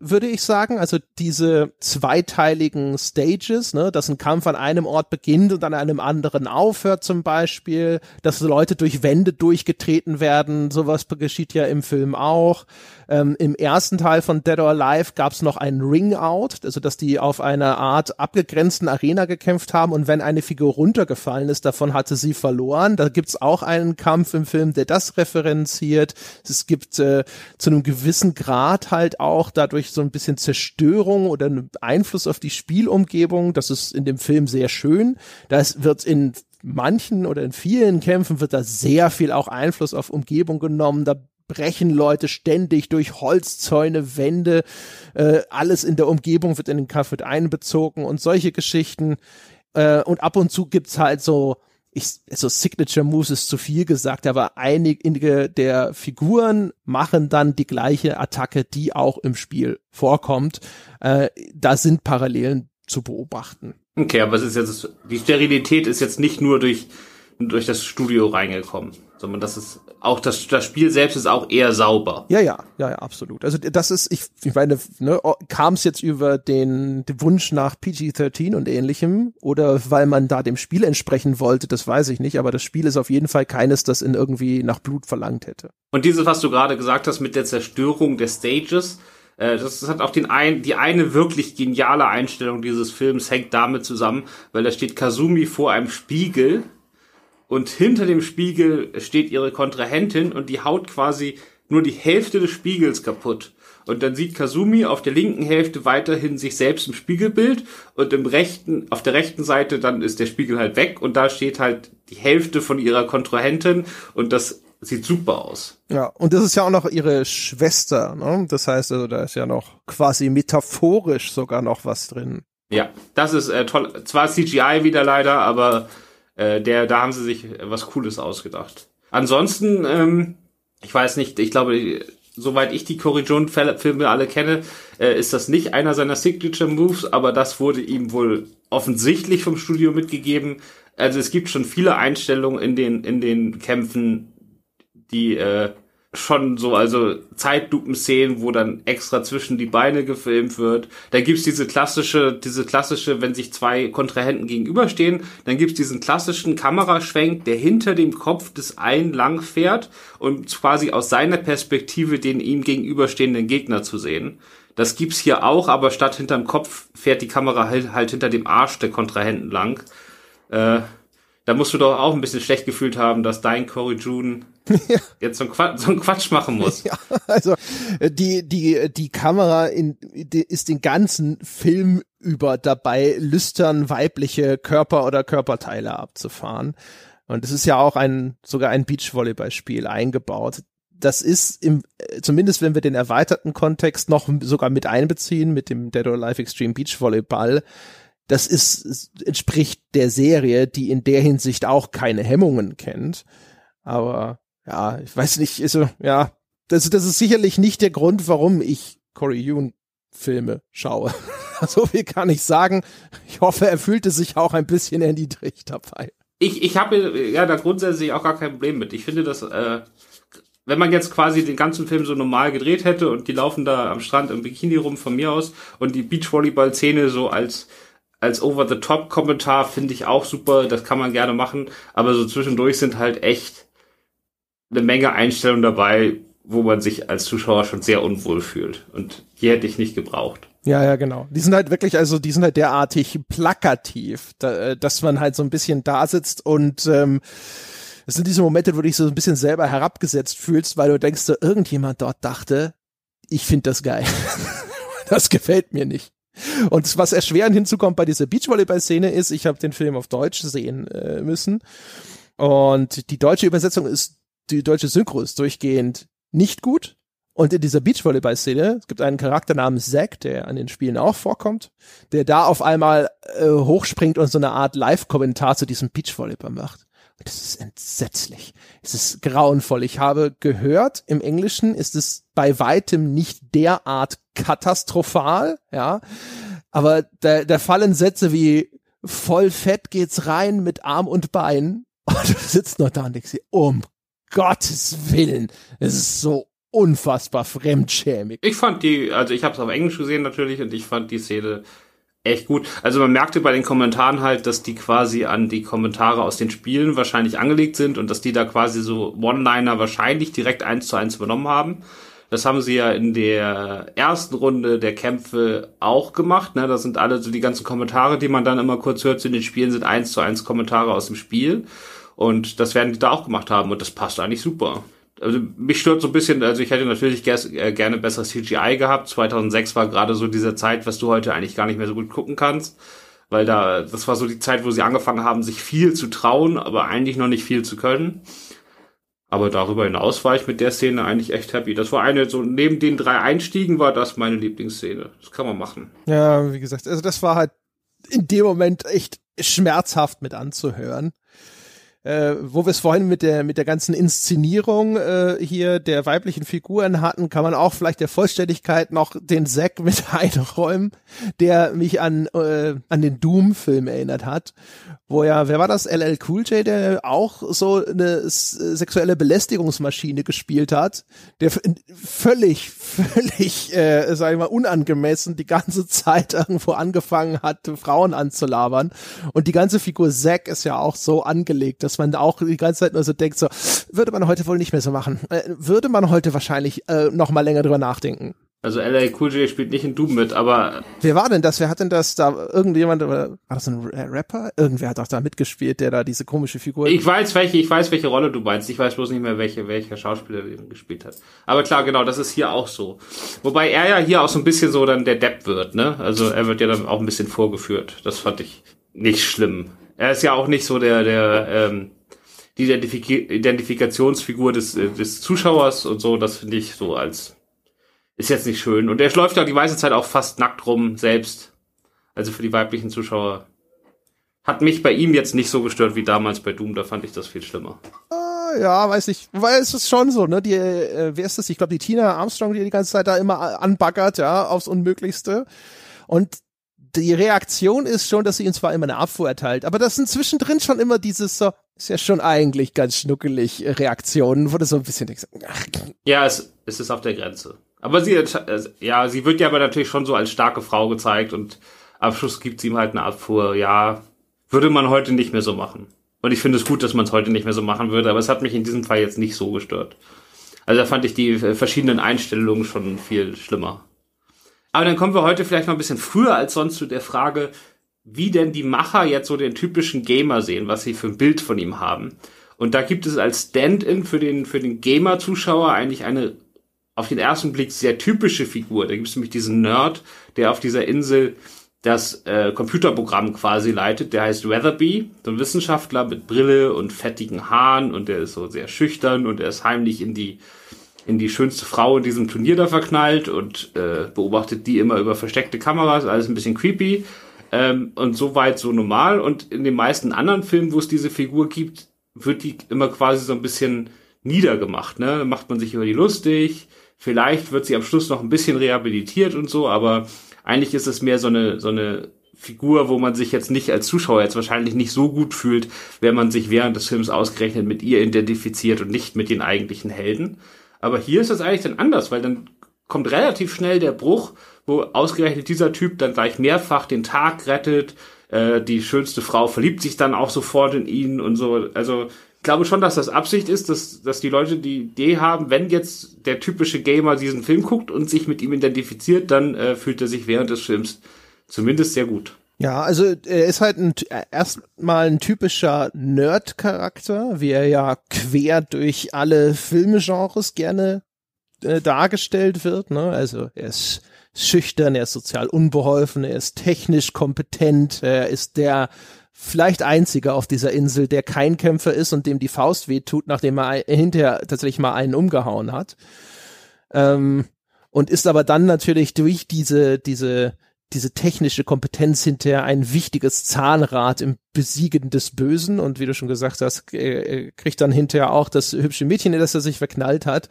würde ich sagen. Also diese zweiteiligen Stages, ne, dass ein Kampf an einem Ort beginnt und an einem anderen aufhört zum Beispiel, dass Leute durch Wände durchgetreten werden, sowas geschieht ja im Film auch. Ähm, Im ersten Teil von Dead or Alive gab es noch einen Ring-Out, also dass die auf einer Art abgegrenzten Arena gekämpft haben und wenn eine Figur runtergefallen ist, davon hatte sie verloren. Da gibt's auch einen Kampf im Film, der das referenziert. Es gibt äh, zu einem gewissen Grad halt auch dadurch so ein bisschen Zerstörung oder einen Einfluss auf die Spielumgebung. Das ist in dem Film sehr schön. Das wird in manchen oder in vielen Kämpfen wird da sehr viel auch Einfluss auf Umgebung genommen. Da brechen Leute ständig durch Holzzäune, Wände, äh, alles in der Umgebung wird in den Kampf einbezogen und solche Geschichten. Äh, und ab und zu gibt's halt so, ich, so Signature Moves ist zu viel gesagt, aber einige der Figuren machen dann die gleiche Attacke, die auch im Spiel vorkommt. Äh, da sind Parallelen zu beobachten. Okay, aber es ist jetzt, die Sterilität ist jetzt nicht nur durch durch das Studio reingekommen, sondern das ist auch das, das Spiel selbst ist auch eher sauber. Ja, ja, ja, ja, absolut. Also das ist, ich, ich meine, ne, kam es jetzt über den, den Wunsch nach PG-13 und ähnlichem oder weil man da dem Spiel entsprechen wollte, das weiß ich nicht, aber das Spiel ist auf jeden Fall keines, das in irgendwie nach Blut verlangt hätte. Und dieses, was du gerade gesagt hast mit der Zerstörung der Stages, äh, das hat auch den ein, die eine wirklich geniale Einstellung dieses Films hängt damit zusammen, weil da steht Kazumi vor einem Spiegel und hinter dem Spiegel steht ihre Kontrahentin und die haut quasi nur die Hälfte des Spiegels kaputt. Und dann sieht Kazumi auf der linken Hälfte weiterhin sich selbst im Spiegelbild und im rechten, auf der rechten Seite dann ist der Spiegel halt weg und da steht halt die Hälfte von ihrer Kontrahentin und das sieht super aus. Ja, und das ist ja auch noch ihre Schwester, ne? Das heißt also, da ist ja noch quasi metaphorisch sogar noch was drin. Ja, das ist äh, toll. Zwar CGI wieder leider, aber äh, der, da haben sie sich was Cooles ausgedacht. Ansonsten, ähm, ich weiß nicht, ich glaube, soweit ich die Corrigion-Filme alle kenne, äh, ist das nicht einer seiner Signature-Moves, aber das wurde ihm wohl offensichtlich vom Studio mitgegeben. Also es gibt schon viele Einstellungen in den, in den Kämpfen, die äh, schon so, also Zeitlupen-Szenen, wo dann extra zwischen die Beine gefilmt wird. Da gibt's diese klassische, diese klassische, wenn sich zwei Kontrahenten gegenüberstehen, dann gibt's diesen klassischen Kameraschwenk, der hinter dem Kopf des einen lang fährt und quasi aus seiner Perspektive den ihm gegenüberstehenden Gegner zu sehen. Das gibt's hier auch, aber statt hinterm Kopf fährt die Kamera halt, halt hinter dem Arsch der Kontrahenten lang. Äh, da musst du doch auch ein bisschen schlecht gefühlt haben, dass dein Corey June ja. jetzt so einen, Quatsch, so einen Quatsch machen muss. Ja, also die, die, die Kamera in, die ist den ganzen Film über dabei, lüstern weibliche Körper oder Körperteile abzufahren. Und es ist ja auch ein, sogar ein Beachvolleyballspiel eingebaut. Das ist im, zumindest wenn wir den erweiterten Kontext noch sogar mit einbeziehen, mit dem Dead or Alive Extreme Beachvolleyball, das ist, entspricht der Serie, die in der Hinsicht auch keine Hemmungen kennt. Aber ja, ich weiß nicht, also, ja, das, das ist sicherlich nicht der Grund, warum ich Corey Yoon Filme schaue. so viel kann ich sagen. Ich hoffe, er fühlte sich auch ein bisschen erniedrigt dabei. Ich, ich habe ja da grundsätzlich auch gar kein Problem mit. Ich finde, dass äh, wenn man jetzt quasi den ganzen Film so normal gedreht hätte und die laufen da am Strand im Bikini rum von mir aus und die Beachvolleyball-Szene so als als Over-the-Top-Kommentar finde ich auch super, das kann man gerne machen, aber so zwischendurch sind halt echt eine Menge Einstellungen dabei, wo man sich als Zuschauer schon sehr unwohl fühlt. Und die hätte ich nicht gebraucht. Ja, ja, genau. Die sind halt wirklich, also die sind halt derartig plakativ, da, äh, dass man halt so ein bisschen da sitzt und ähm, das sind diese Momente, wo du dich so ein bisschen selber herabgesetzt fühlst, weil du denkst, so, irgendjemand dort dachte, ich finde das geil. das gefällt mir nicht. Und was erschwerend hinzukommt bei dieser Beachvolleyball-Szene ist, ich habe den Film auf Deutsch sehen äh, müssen. Und die deutsche Übersetzung ist, die deutsche Synchro ist durchgehend nicht gut. Und in dieser Beachvolleyball-Szene, es gibt einen Charakter namens Zack, der an den Spielen auch vorkommt, der da auf einmal äh, hochspringt und so eine Art Live-Kommentar zu diesem Beachvolleyball macht. Das ist entsetzlich. Es ist grauenvoll. Ich habe gehört, im Englischen ist es bei weitem nicht derart katastrophal, ja. Aber da, da fallen Sätze wie voll fett geht's rein mit Arm und Bein. Und du sitzt noch da und denkst dir, um Gottes Willen, es ist so unfassbar fremdschämig. Ich fand die, also ich habe es auf Englisch gesehen natürlich und ich fand die Szene echt gut. Also man merkte bei den Kommentaren halt, dass die quasi an die Kommentare aus den Spielen wahrscheinlich angelegt sind und dass die da quasi so One-Liner wahrscheinlich direkt eins zu eins übernommen haben. Das haben sie ja in der ersten Runde der Kämpfe auch gemacht. Ne? Das sind alle so die ganzen Kommentare, die man dann immer kurz hört zu den Spielen, sind eins zu eins Kommentare aus dem Spiel. Und das werden die da auch gemacht haben und das passt eigentlich super also mich stört so ein bisschen, also ich hätte natürlich äh, gerne besser CGI gehabt. 2006 war gerade so diese Zeit, was du heute eigentlich gar nicht mehr so gut gucken kannst, weil da das war so die Zeit, wo sie angefangen haben, sich viel zu trauen, aber eigentlich noch nicht viel zu können. Aber darüber hinaus war ich mit der Szene eigentlich echt happy. Das war eine, so neben den drei Einstiegen war das meine Lieblingsszene. Das kann man machen. Ja, wie gesagt, also das war halt in dem Moment echt schmerzhaft mit anzuhören. Äh, wo wir es vorhin mit der mit der ganzen Inszenierung äh, hier der weiblichen Figuren hatten, kann man auch vielleicht der Vollständigkeit noch den Zack mit einräumen, der mich an äh, an den Doom-Film erinnert hat, wo ja, wer war das? LL Cool J, der auch so eine sexuelle Belästigungsmaschine gespielt hat, der völlig völlig, äh, sag ich mal, unangemessen die ganze Zeit irgendwo angefangen hat, Frauen anzulabern und die ganze Figur Zack ist ja auch so angelegt, dass man auch die ganze Zeit nur so denkt, so, würde man heute wohl nicht mehr so machen. Äh, würde man heute wahrscheinlich äh, noch mal länger drüber nachdenken. Also LA Cool J spielt nicht in Doom mit, aber. Wer war denn das? Wer hat denn das da? Irgendjemand, war das ein Rapper? Irgendwer hat doch da mitgespielt, der da diese komische Figur. Ich weiß welche, ich weiß welche Rolle du meinst. Ich weiß bloß nicht mehr welche, welcher Schauspieler den gespielt hat. Aber klar, genau, das ist hier auch so. Wobei er ja hier auch so ein bisschen so dann der Depp wird, ne? Also er wird ja dann auch ein bisschen vorgeführt. Das fand ich nicht schlimm. Er ist ja auch nicht so der, der, ähm, die Identifik Identifikationsfigur des, äh, des Zuschauers und so, das finde ich so als ist jetzt nicht schön. Und er läuft ja die meiste Zeit auch fast nackt rum, selbst. Also für die weiblichen Zuschauer. Hat mich bei ihm jetzt nicht so gestört wie damals bei Doom, da fand ich das viel schlimmer. Ah, ja, weiß ich. Weil es ist schon so, ne? Die, äh, wer ist das? Ich glaube, die Tina Armstrong, die die ganze Zeit da immer anbaggert, ja, aufs Unmöglichste. Und die Reaktion ist schon, dass sie ihm zwar immer eine Abfuhr erteilt, aber das sind zwischendrin schon immer dieses so, ist ja schon eigentlich ganz schnuckelig äh, Reaktionen, wo du so ein bisschen denkst, ach. Ja, es, es ist auf der Grenze. Aber sie, ja, sie wird ja aber natürlich schon so als starke Frau gezeigt und am Schluss gibt sie ihm halt eine Abfuhr. Ja, würde man heute nicht mehr so machen. Und ich finde es gut, dass man es heute nicht mehr so machen würde, aber es hat mich in diesem Fall jetzt nicht so gestört. Also da fand ich die verschiedenen Einstellungen schon viel schlimmer. Aber dann kommen wir heute vielleicht noch ein bisschen früher als sonst zu der Frage, wie denn die Macher jetzt so den typischen Gamer sehen, was sie für ein Bild von ihm haben. Und da gibt es als Stand-in für den, für den Gamer-Zuschauer eigentlich eine auf den ersten Blick sehr typische Figur. Da gibt es nämlich diesen Nerd, der auf dieser Insel das äh, Computerprogramm quasi leitet. Der heißt Weatherby, so ein Wissenschaftler mit Brille und fettigen Haaren und der ist so sehr schüchtern und er ist heimlich in die in die schönste Frau in diesem Turnier da verknallt und äh, beobachtet die immer über versteckte Kameras, alles ein bisschen creepy ähm, und so weit so normal und in den meisten anderen Filmen, wo es diese Figur gibt, wird die immer quasi so ein bisschen niedergemacht, ne? Macht man sich über die lustig, Vielleicht wird sie am Schluss noch ein bisschen rehabilitiert und so, aber eigentlich ist es mehr so eine, so eine Figur, wo man sich jetzt nicht als Zuschauer jetzt wahrscheinlich nicht so gut fühlt, wenn man sich während des Films ausgerechnet mit ihr identifiziert und nicht mit den eigentlichen Helden. Aber hier ist es eigentlich dann anders, weil dann kommt relativ schnell der Bruch, wo ausgerechnet dieser Typ dann gleich mehrfach den Tag rettet, äh, die schönste Frau verliebt sich dann auch sofort in ihn und so. Also glaube schon, dass das Absicht ist, dass, dass die Leute die Idee haben, wenn jetzt der typische Gamer diesen Film guckt und sich mit ihm identifiziert, dann äh, fühlt er sich während des Films zumindest sehr gut. Ja, also er ist halt ein, erstmal ein typischer Nerd-Charakter, wie er ja quer durch alle Filmgenres gerne äh, dargestellt wird. Ne? Also er ist schüchtern, er ist sozial unbeholfen, er ist technisch kompetent, er ist der vielleicht einziger auf dieser Insel, der kein Kämpfer ist und dem die Faust wehtut, nachdem er hinterher tatsächlich mal einen umgehauen hat. Ähm, und ist aber dann natürlich durch diese, diese, diese technische Kompetenz hinterher ein wichtiges Zahnrad im Besiegen des Bösen und wie du schon gesagt hast, äh, kriegt dann hinterher auch das hübsche Mädchen, in das er sich verknallt hat.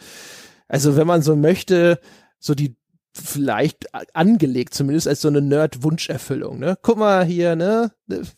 Also wenn man so möchte, so die vielleicht angelegt, zumindest als so eine Nerd-Wunscherfüllung. Ne? Guck mal hier, ne?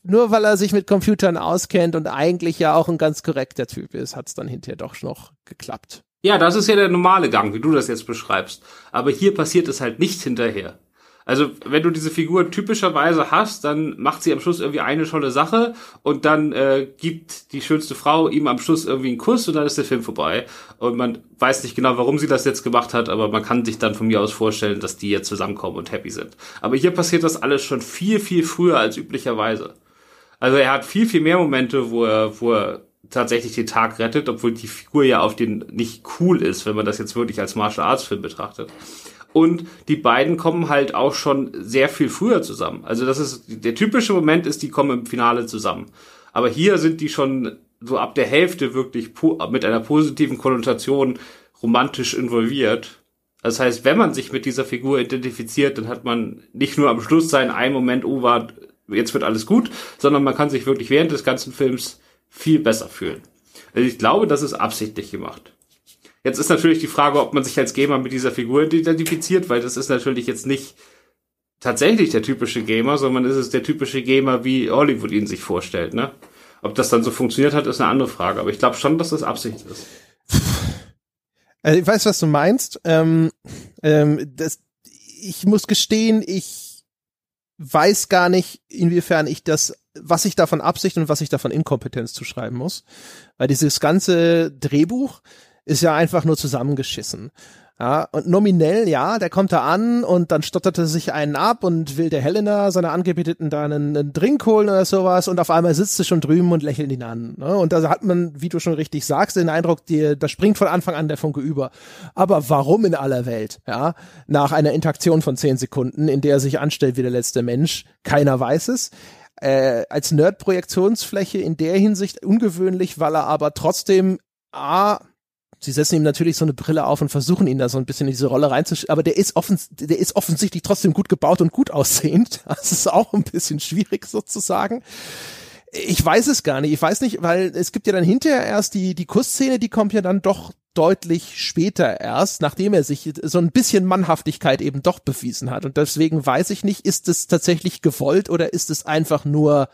Nur weil er sich mit Computern auskennt und eigentlich ja auch ein ganz korrekter Typ ist, hat's dann hinterher doch noch geklappt. Ja, das ist ja der normale Gang, wie du das jetzt beschreibst. Aber hier passiert es halt nicht hinterher. Also, wenn du diese Figur typischerweise hast, dann macht sie am Schluss irgendwie eine tolle Sache und dann äh, gibt die schönste Frau ihm am Schluss irgendwie einen Kuss und dann ist der Film vorbei. Und man weiß nicht genau, warum sie das jetzt gemacht hat, aber man kann sich dann von mir aus vorstellen, dass die jetzt zusammenkommen und happy sind. Aber hier passiert das alles schon viel, viel früher als üblicherweise. Also er hat viel, viel mehr Momente, wo er, wo er tatsächlich den Tag rettet, obwohl die Figur ja auf den nicht cool ist, wenn man das jetzt wirklich als Martial Arts Film betrachtet. Und die beiden kommen halt auch schon sehr viel früher zusammen. Also das ist, der typische Moment ist, die kommen im Finale zusammen. Aber hier sind die schon so ab der Hälfte wirklich mit einer positiven Konnotation romantisch involviert. Das heißt, wenn man sich mit dieser Figur identifiziert, dann hat man nicht nur am Schluss seinen einen Moment, oh, war, jetzt wird alles gut, sondern man kann sich wirklich während des ganzen Films viel besser fühlen. Also ich glaube, das ist absichtlich gemacht. Jetzt ist natürlich die Frage, ob man sich als Gamer mit dieser Figur identifiziert, weil das ist natürlich jetzt nicht tatsächlich der typische Gamer, sondern ist es der typische Gamer, wie Hollywood ihn sich vorstellt, ne? Ob das dann so funktioniert hat, ist eine andere Frage. Aber ich glaube schon, dass das Absicht ist. Also ich weiß, was du meinst. Ähm, ähm, das, ich muss gestehen, ich weiß gar nicht, inwiefern ich das, was ich davon Absicht und was ich davon Inkompetenz zuschreiben muss. Weil dieses ganze Drehbuch ist ja einfach nur zusammengeschissen. Ja, und nominell, ja, der kommt da an und dann stottert er sich einen ab und will der Helena, seiner Angebeteten, da einen, einen Drink holen oder sowas und auf einmal sitzt sie schon drüben und lächelt ihn an. Ne? Und da hat man, wie du schon richtig sagst, den Eindruck, die, da springt von Anfang an der Funke über. Aber warum in aller Welt? Ja, nach einer Interaktion von zehn Sekunden, in der er sich anstellt wie der letzte Mensch, keiner weiß es. Äh, als Nerd-Projektionsfläche in der Hinsicht ungewöhnlich, weil er aber trotzdem A, sie setzen ihm natürlich so eine Brille auf und versuchen ihn da so ein bisschen in diese Rolle reinzuschieben, aber der ist, offens der ist offensichtlich trotzdem gut gebaut und gut aussehend. Das ist auch ein bisschen schwierig sozusagen. Ich weiß es gar nicht. Ich weiß nicht, weil es gibt ja dann hinterher erst die, die Kussszene, die kommt ja dann doch deutlich später erst, nachdem er sich so ein bisschen Mannhaftigkeit eben doch bewiesen hat. Und deswegen weiß ich nicht, ist es tatsächlich gewollt oder ist es einfach nur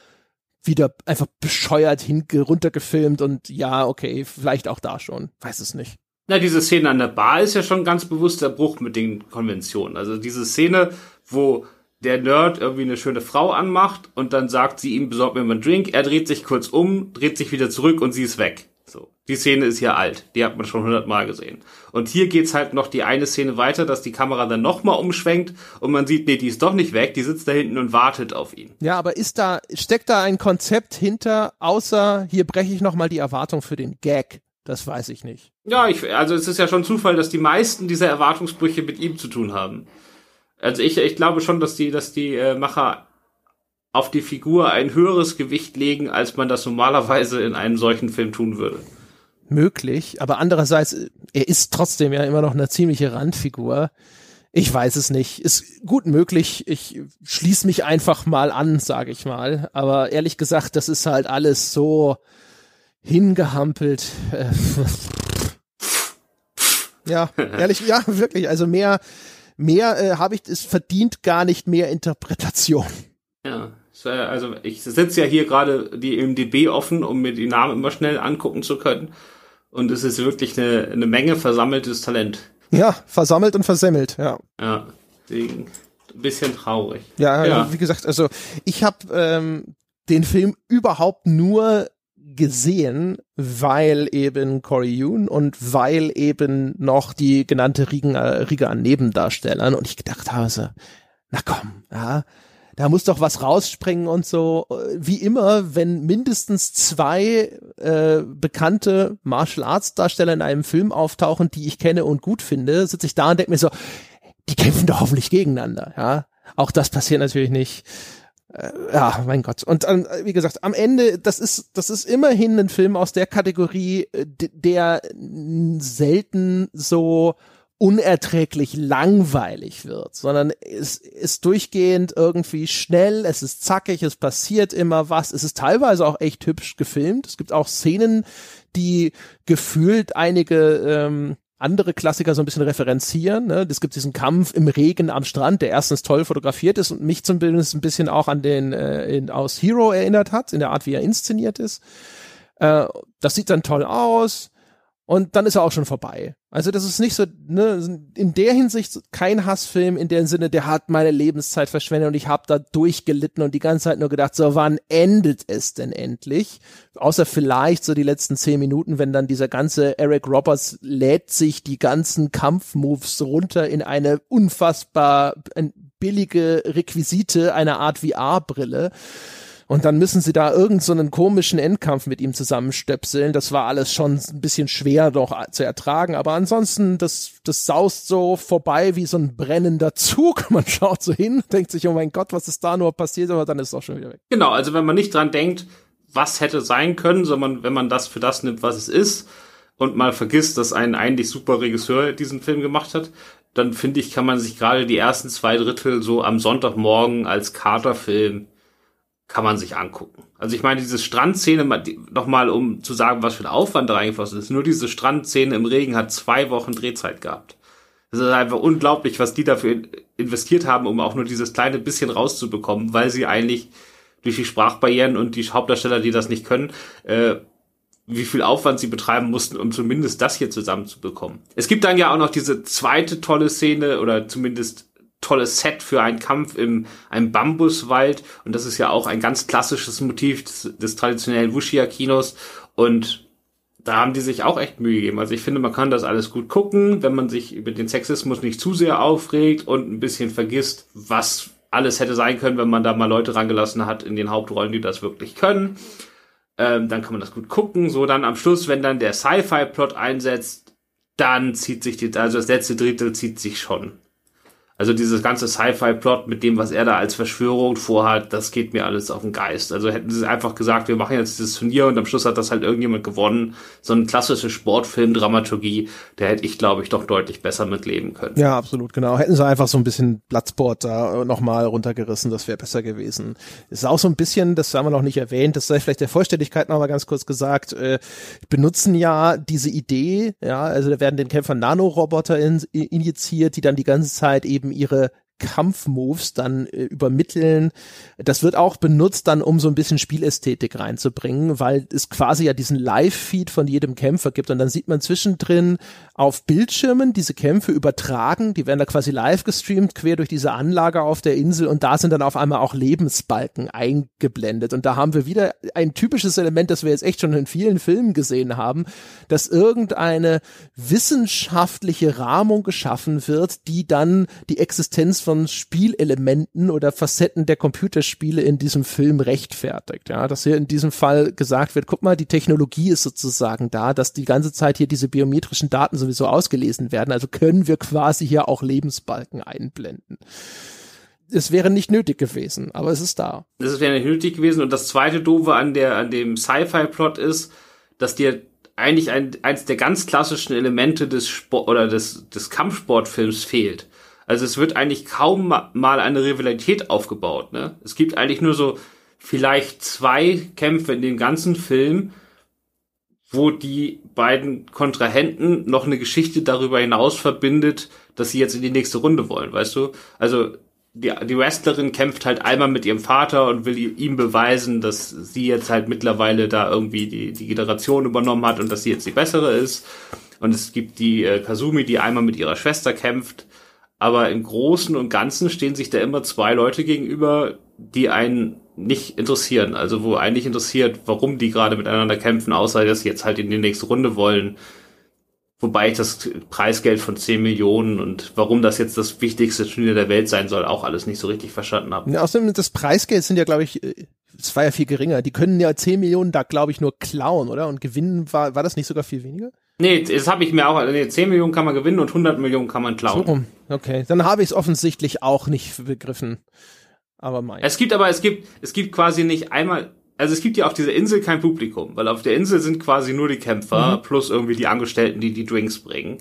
wieder einfach bescheuert runtergefilmt und ja, okay, vielleicht auch da schon. Weiß es nicht. Na, diese Szene an der Bar ist ja schon ganz bewusster Bruch mit den Konventionen. Also diese Szene, wo der Nerd irgendwie eine schöne Frau anmacht und dann sagt sie ihm, besorgt mir mal einen Drink, er dreht sich kurz um, dreht sich wieder zurück und sie ist weg. Die Szene ist hier alt. Die hat man schon hundertmal gesehen. Und hier geht's halt noch die eine Szene weiter, dass die Kamera dann nochmal umschwenkt und man sieht, nee, die ist doch nicht weg, die sitzt da hinten und wartet auf ihn. Ja, aber ist da, steckt da ein Konzept hinter, außer hier breche ich nochmal die Erwartung für den Gag? Das weiß ich nicht. Ja, ich, also es ist ja schon Zufall, dass die meisten dieser Erwartungsbrüche mit ihm zu tun haben. Also ich, ich glaube schon, dass die, dass die äh, Macher auf die Figur ein höheres Gewicht legen, als man das normalerweise in einem solchen Film tun würde. Möglich, aber andererseits, er ist trotzdem ja immer noch eine ziemliche Randfigur. Ich weiß es nicht. Ist gut möglich. Ich schließe mich einfach mal an, sage ich mal. Aber ehrlich gesagt, das ist halt alles so hingehampelt. ja, ehrlich, ja, wirklich. Also mehr, mehr äh, habe ich, es verdient gar nicht mehr Interpretation. Ja. Also ich sitze ja hier gerade die MDB offen, um mir die Namen immer schnell angucken zu können. Und es ist wirklich eine, eine Menge versammeltes Talent. Ja, versammelt und versemmelt, ja. Ja, deswegen ein bisschen traurig. Ja, ja. wie gesagt, also ich habe ähm, den Film überhaupt nur gesehen, weil eben Corey Yoon und weil eben noch die genannte Riege, Riege an Nebendarstellern und ich gedacht habe so, na komm, ja, da muss doch was rausspringen und so. Wie immer, wenn mindestens zwei äh, bekannte Martial Arts Darsteller in einem Film auftauchen, die ich kenne und gut finde, sitze ich da und denke mir so, die kämpfen doch hoffentlich gegeneinander. Ja, auch das passiert natürlich nicht. Äh, ja, mein Gott. Und ähm, wie gesagt, am Ende, das ist, das ist immerhin ein Film aus der Kategorie, äh, der selten so unerträglich langweilig wird, sondern es ist durchgehend irgendwie schnell, es ist zackig, es passiert immer was, es ist teilweise auch echt hübsch gefilmt. Es gibt auch Szenen, die gefühlt einige ähm, andere Klassiker so ein bisschen referenzieren. Ne? Es gibt diesen Kampf im Regen am Strand, der erstens toll fotografiert ist und mich zumindest ein bisschen auch an den äh, in, aus Hero erinnert hat, in der Art, wie er inszeniert ist. Äh, das sieht dann toll aus und dann ist er auch schon vorbei. Also das ist nicht so, ne, in der Hinsicht kein Hassfilm in dem Sinne, der hat meine Lebenszeit verschwendet und ich habe da durchgelitten und die ganze Zeit nur gedacht, so wann endet es denn endlich? Außer vielleicht so die letzten zehn Minuten, wenn dann dieser ganze Eric Roberts lädt sich die ganzen Kampfmoves runter in eine unfassbar billige Requisite, eine Art VR-Brille. Und dann müssen sie da irgendeinen so komischen Endkampf mit ihm zusammenstöpseln. Das war alles schon ein bisschen schwer noch zu ertragen. Aber ansonsten, das, das saust so vorbei wie so ein brennender Zug. Man schaut so hin, denkt sich, oh mein Gott, was ist da nur passiert? Aber dann ist es auch schon wieder weg. Genau, also wenn man nicht dran denkt, was hätte sein können, sondern wenn man das für das nimmt, was es ist, und mal vergisst, dass ein eigentlich super Regisseur diesen Film gemacht hat, dann finde ich, kann man sich gerade die ersten zwei Drittel so am Sonntagmorgen als Katerfilm kann man sich angucken. Also ich meine, diese Strandszene, nochmal um zu sagen, was für ein Aufwand da reingeflossen ist, nur diese Strandszene im Regen hat zwei Wochen Drehzeit gehabt. Das ist einfach unglaublich, was die dafür investiert haben, um auch nur dieses kleine bisschen rauszubekommen, weil sie eigentlich durch die Sprachbarrieren und die Hauptdarsteller, die das nicht können, äh, wie viel Aufwand sie betreiben mussten, um zumindest das hier zusammenzubekommen. Es gibt dann ja auch noch diese zweite tolle Szene oder zumindest tolles Set für einen Kampf im einem Bambuswald und das ist ja auch ein ganz klassisches Motiv des, des traditionellen Wuxia-Kinos und da haben die sich auch echt Mühe gegeben. Also ich finde, man kann das alles gut gucken, wenn man sich über den Sexismus nicht zu sehr aufregt und ein bisschen vergisst, was alles hätte sein können, wenn man da mal Leute rangelassen hat in den Hauptrollen, die das wirklich können. Ähm, dann kann man das gut gucken. So dann am Schluss, wenn dann der Sci-Fi-Plot einsetzt, dann zieht sich die, also das letzte Drittel zieht sich schon. Also dieses ganze Sci-Fi-Plot mit dem, was er da als Verschwörung vorhat, das geht mir alles auf den Geist. Also hätten sie einfach gesagt, wir machen jetzt das Turnier und am Schluss hat das halt irgendjemand gewonnen. So eine klassische Sportfilm-Dramaturgie, der hätte ich, glaube ich, doch deutlich besser mitleben können. Ja, absolut, genau. Hätten sie einfach so ein bisschen Bloodsport da nochmal runtergerissen, das wäre besser gewesen. Ist auch so ein bisschen, das haben wir noch nicht erwähnt, das sei vielleicht der Vollständigkeit noch mal ganz kurz gesagt, äh, benutzen ja diese Idee, ja, also da werden den Kämpfern Nanoroboter in, injiziert, die dann die ganze Zeit eben eben ihre Kampfmoves dann äh, übermitteln. Das wird auch benutzt dann, um so ein bisschen Spielästhetik reinzubringen, weil es quasi ja diesen Live-Feed von jedem Kämpfer gibt. Und dann sieht man zwischendrin auf Bildschirmen diese Kämpfe übertragen, die werden da quasi live gestreamt, quer durch diese Anlage auf der Insel. Und da sind dann auf einmal auch Lebensbalken eingeblendet. Und da haben wir wieder ein typisches Element, das wir jetzt echt schon in vielen Filmen gesehen haben, dass irgendeine wissenschaftliche Rahmung geschaffen wird, die dann die Existenz von Spielelementen oder Facetten der Computerspiele in diesem Film rechtfertigt. Ja, dass hier in diesem Fall gesagt wird, guck mal, die Technologie ist sozusagen da, dass die ganze Zeit hier diese biometrischen Daten sowieso ausgelesen werden. Also können wir quasi hier auch Lebensbalken einblenden es wäre nicht nötig gewesen, aber es ist da. Es wäre nicht nötig gewesen. Und das zweite Doofe an der, an dem Sci-Fi-Plot ist, dass dir eigentlich ein, eins der ganz klassischen Elemente des Sport oder des, des Kampfsportfilms fehlt. Also es wird eigentlich kaum mal eine Rivalität aufgebaut. Ne? Es gibt eigentlich nur so vielleicht zwei Kämpfe in dem ganzen Film, wo die beiden Kontrahenten noch eine Geschichte darüber hinaus verbindet, dass sie jetzt in die nächste Runde wollen, weißt du? Also die, die Wrestlerin kämpft halt einmal mit ihrem Vater und will ihm beweisen, dass sie jetzt halt mittlerweile da irgendwie die, die Generation übernommen hat und dass sie jetzt die bessere ist. Und es gibt die äh, Kazumi, die einmal mit ihrer Schwester kämpft aber im Großen und Ganzen stehen sich da immer zwei Leute gegenüber, die einen nicht interessieren. Also wo eigentlich interessiert, warum die gerade miteinander kämpfen, außer dass sie jetzt halt in die nächste Runde wollen. Wobei ich das Preisgeld von 10 Millionen und warum das jetzt das wichtigste Turnier der Welt sein soll, auch alles nicht so richtig verstanden habe. Ja, außerdem, das Preisgeld sind ja, glaube ich, äh, es war ja viel geringer. Die können ja 10 Millionen da, glaube ich, nur klauen, oder? Und gewinnen war, war das nicht sogar viel weniger? Nee, das habe ich mir auch, nee, 10 Millionen kann man gewinnen und 100 Millionen kann man klauen. So, okay, dann habe ich es offensichtlich auch nicht begriffen. Aber mein. Es gibt aber, es gibt, es gibt quasi nicht einmal, also es gibt ja auf dieser Insel kein Publikum, weil auf der Insel sind quasi nur die Kämpfer mhm. plus irgendwie die Angestellten, die die Drinks bringen.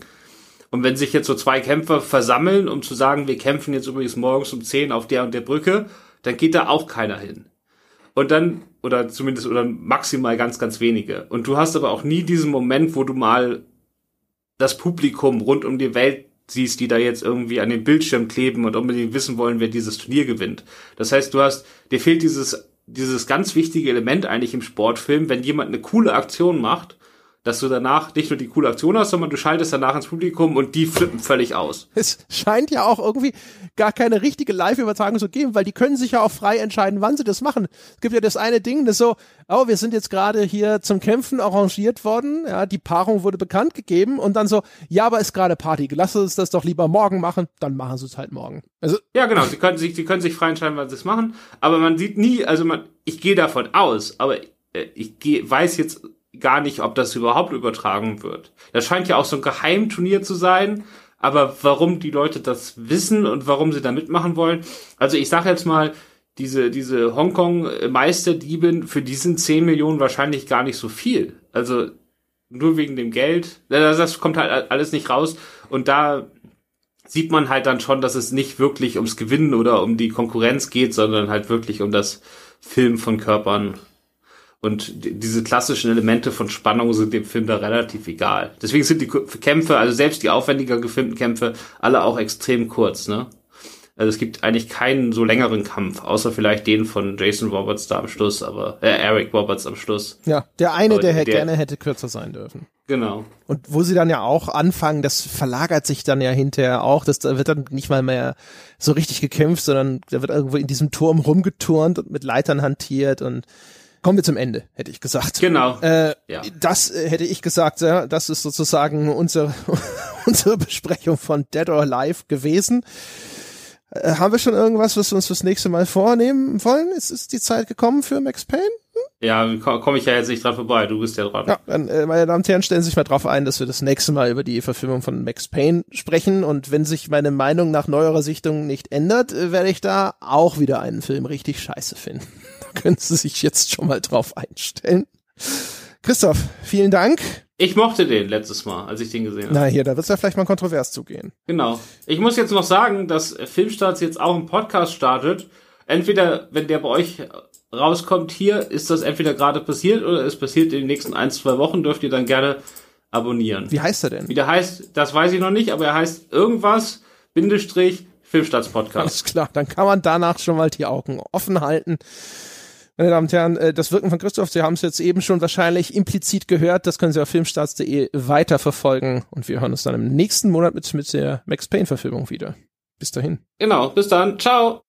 Und wenn sich jetzt so zwei Kämpfer versammeln, um zu sagen, wir kämpfen jetzt übrigens morgens um 10 auf der und der Brücke, dann geht da auch keiner hin. Und dann, oder zumindest, oder maximal ganz, ganz wenige. Und du hast aber auch nie diesen Moment, wo du mal das Publikum rund um die Welt siehst, die da jetzt irgendwie an den Bildschirm kleben und unbedingt wissen wollen, wer dieses Turnier gewinnt. Das heißt, du hast, dir fehlt dieses, dieses ganz wichtige Element eigentlich im Sportfilm, wenn jemand eine coole Aktion macht, dass du danach nicht nur die coole Aktion hast, sondern du schaltest danach ins Publikum und die flippen völlig aus. Es scheint ja auch irgendwie gar keine richtige Live-Übertragung zu geben, weil die können sich ja auch frei entscheiden, wann sie das machen. Es gibt ja das eine Ding, das so, oh, wir sind jetzt gerade hier zum Kämpfen arrangiert worden, ja, die Paarung wurde bekannt gegeben und dann so, ja, aber ist gerade Party, lass uns das doch lieber morgen machen, dann machen sie es halt morgen. Also ja, genau, sie können sich, sie können sich frei entscheiden, wann sie es machen, aber man sieht nie, also man, ich gehe davon aus, aber äh, ich geh, weiß jetzt gar nicht, ob das überhaupt übertragen wird. Das scheint ja auch so ein Geheimturnier zu sein, aber warum die Leute das wissen und warum sie da mitmachen wollen. Also ich sage jetzt mal, diese, diese Hongkong-Meisterdieben, für die sind 10 Millionen wahrscheinlich gar nicht so viel. Also nur wegen dem Geld. Das kommt halt alles nicht raus. Und da sieht man halt dann schon, dass es nicht wirklich ums Gewinnen oder um die Konkurrenz geht, sondern halt wirklich um das Film von Körpern. Und diese klassischen Elemente von Spannung sind dem Film da relativ egal. Deswegen sind die Kämpfe, also selbst die aufwendiger gefilmten Kämpfe, alle auch extrem kurz, ne? Also es gibt eigentlich keinen so längeren Kampf, außer vielleicht den von Jason Roberts da am Schluss, aber äh, Eric Roberts am Schluss. Ja, der eine, der, der, der gerne hätte kürzer sein dürfen. Genau. Und wo sie dann ja auch anfangen, das verlagert sich dann ja hinterher auch, das da wird dann nicht mal mehr so richtig gekämpft, sondern da wird irgendwo in diesem Turm rumgeturnt und mit Leitern hantiert und kommen wir zum Ende, hätte ich gesagt. Genau. Äh, ja. Das äh, hätte ich gesagt, ja, das ist sozusagen unsere, unsere Besprechung von Dead or Alive gewesen. Äh, haben wir schon irgendwas, was wir uns fürs nächste Mal vornehmen wollen? Ist, ist die Zeit gekommen für Max Payne? Hm? Ja, komme ich ja jetzt nicht dran vorbei. Du bist ja dran. Ja, dann, äh, meine Damen und Herren, stellen Sie sich mal drauf ein, dass wir das nächste Mal über die Verfilmung von Max Payne sprechen. Und wenn sich meine Meinung nach neuerer Sichtung nicht ändert, äh, werde ich da auch wieder einen Film richtig scheiße finden. Können Sie sich jetzt schon mal drauf einstellen. Christoph, vielen Dank. Ich mochte den letztes Mal, als ich den gesehen habe. Na hier, da wird es ja vielleicht mal kontrovers zugehen. Genau. Ich muss jetzt noch sagen, dass Filmstarts jetzt auch einen Podcast startet. Entweder, wenn der bei euch rauskommt hier, ist das entweder gerade passiert oder es passiert in den nächsten ein, zwei Wochen, dürft ihr dann gerne abonnieren. Wie heißt er denn? Wie der heißt, das weiß ich noch nicht, aber er heißt irgendwas, Bindestrich, Filmstarts Podcast. Alles klar, dann kann man danach schon mal die Augen offen halten. Meine Damen und Herren, äh, das Wirken von Christoph, Sie haben es jetzt eben schon wahrscheinlich implizit gehört, das können Sie auf filmstarts.de weiterverfolgen und wir hören uns dann im nächsten Monat mit, mit der Max Payne Verfilmung wieder. Bis dahin. Genau, bis dann. Ciao.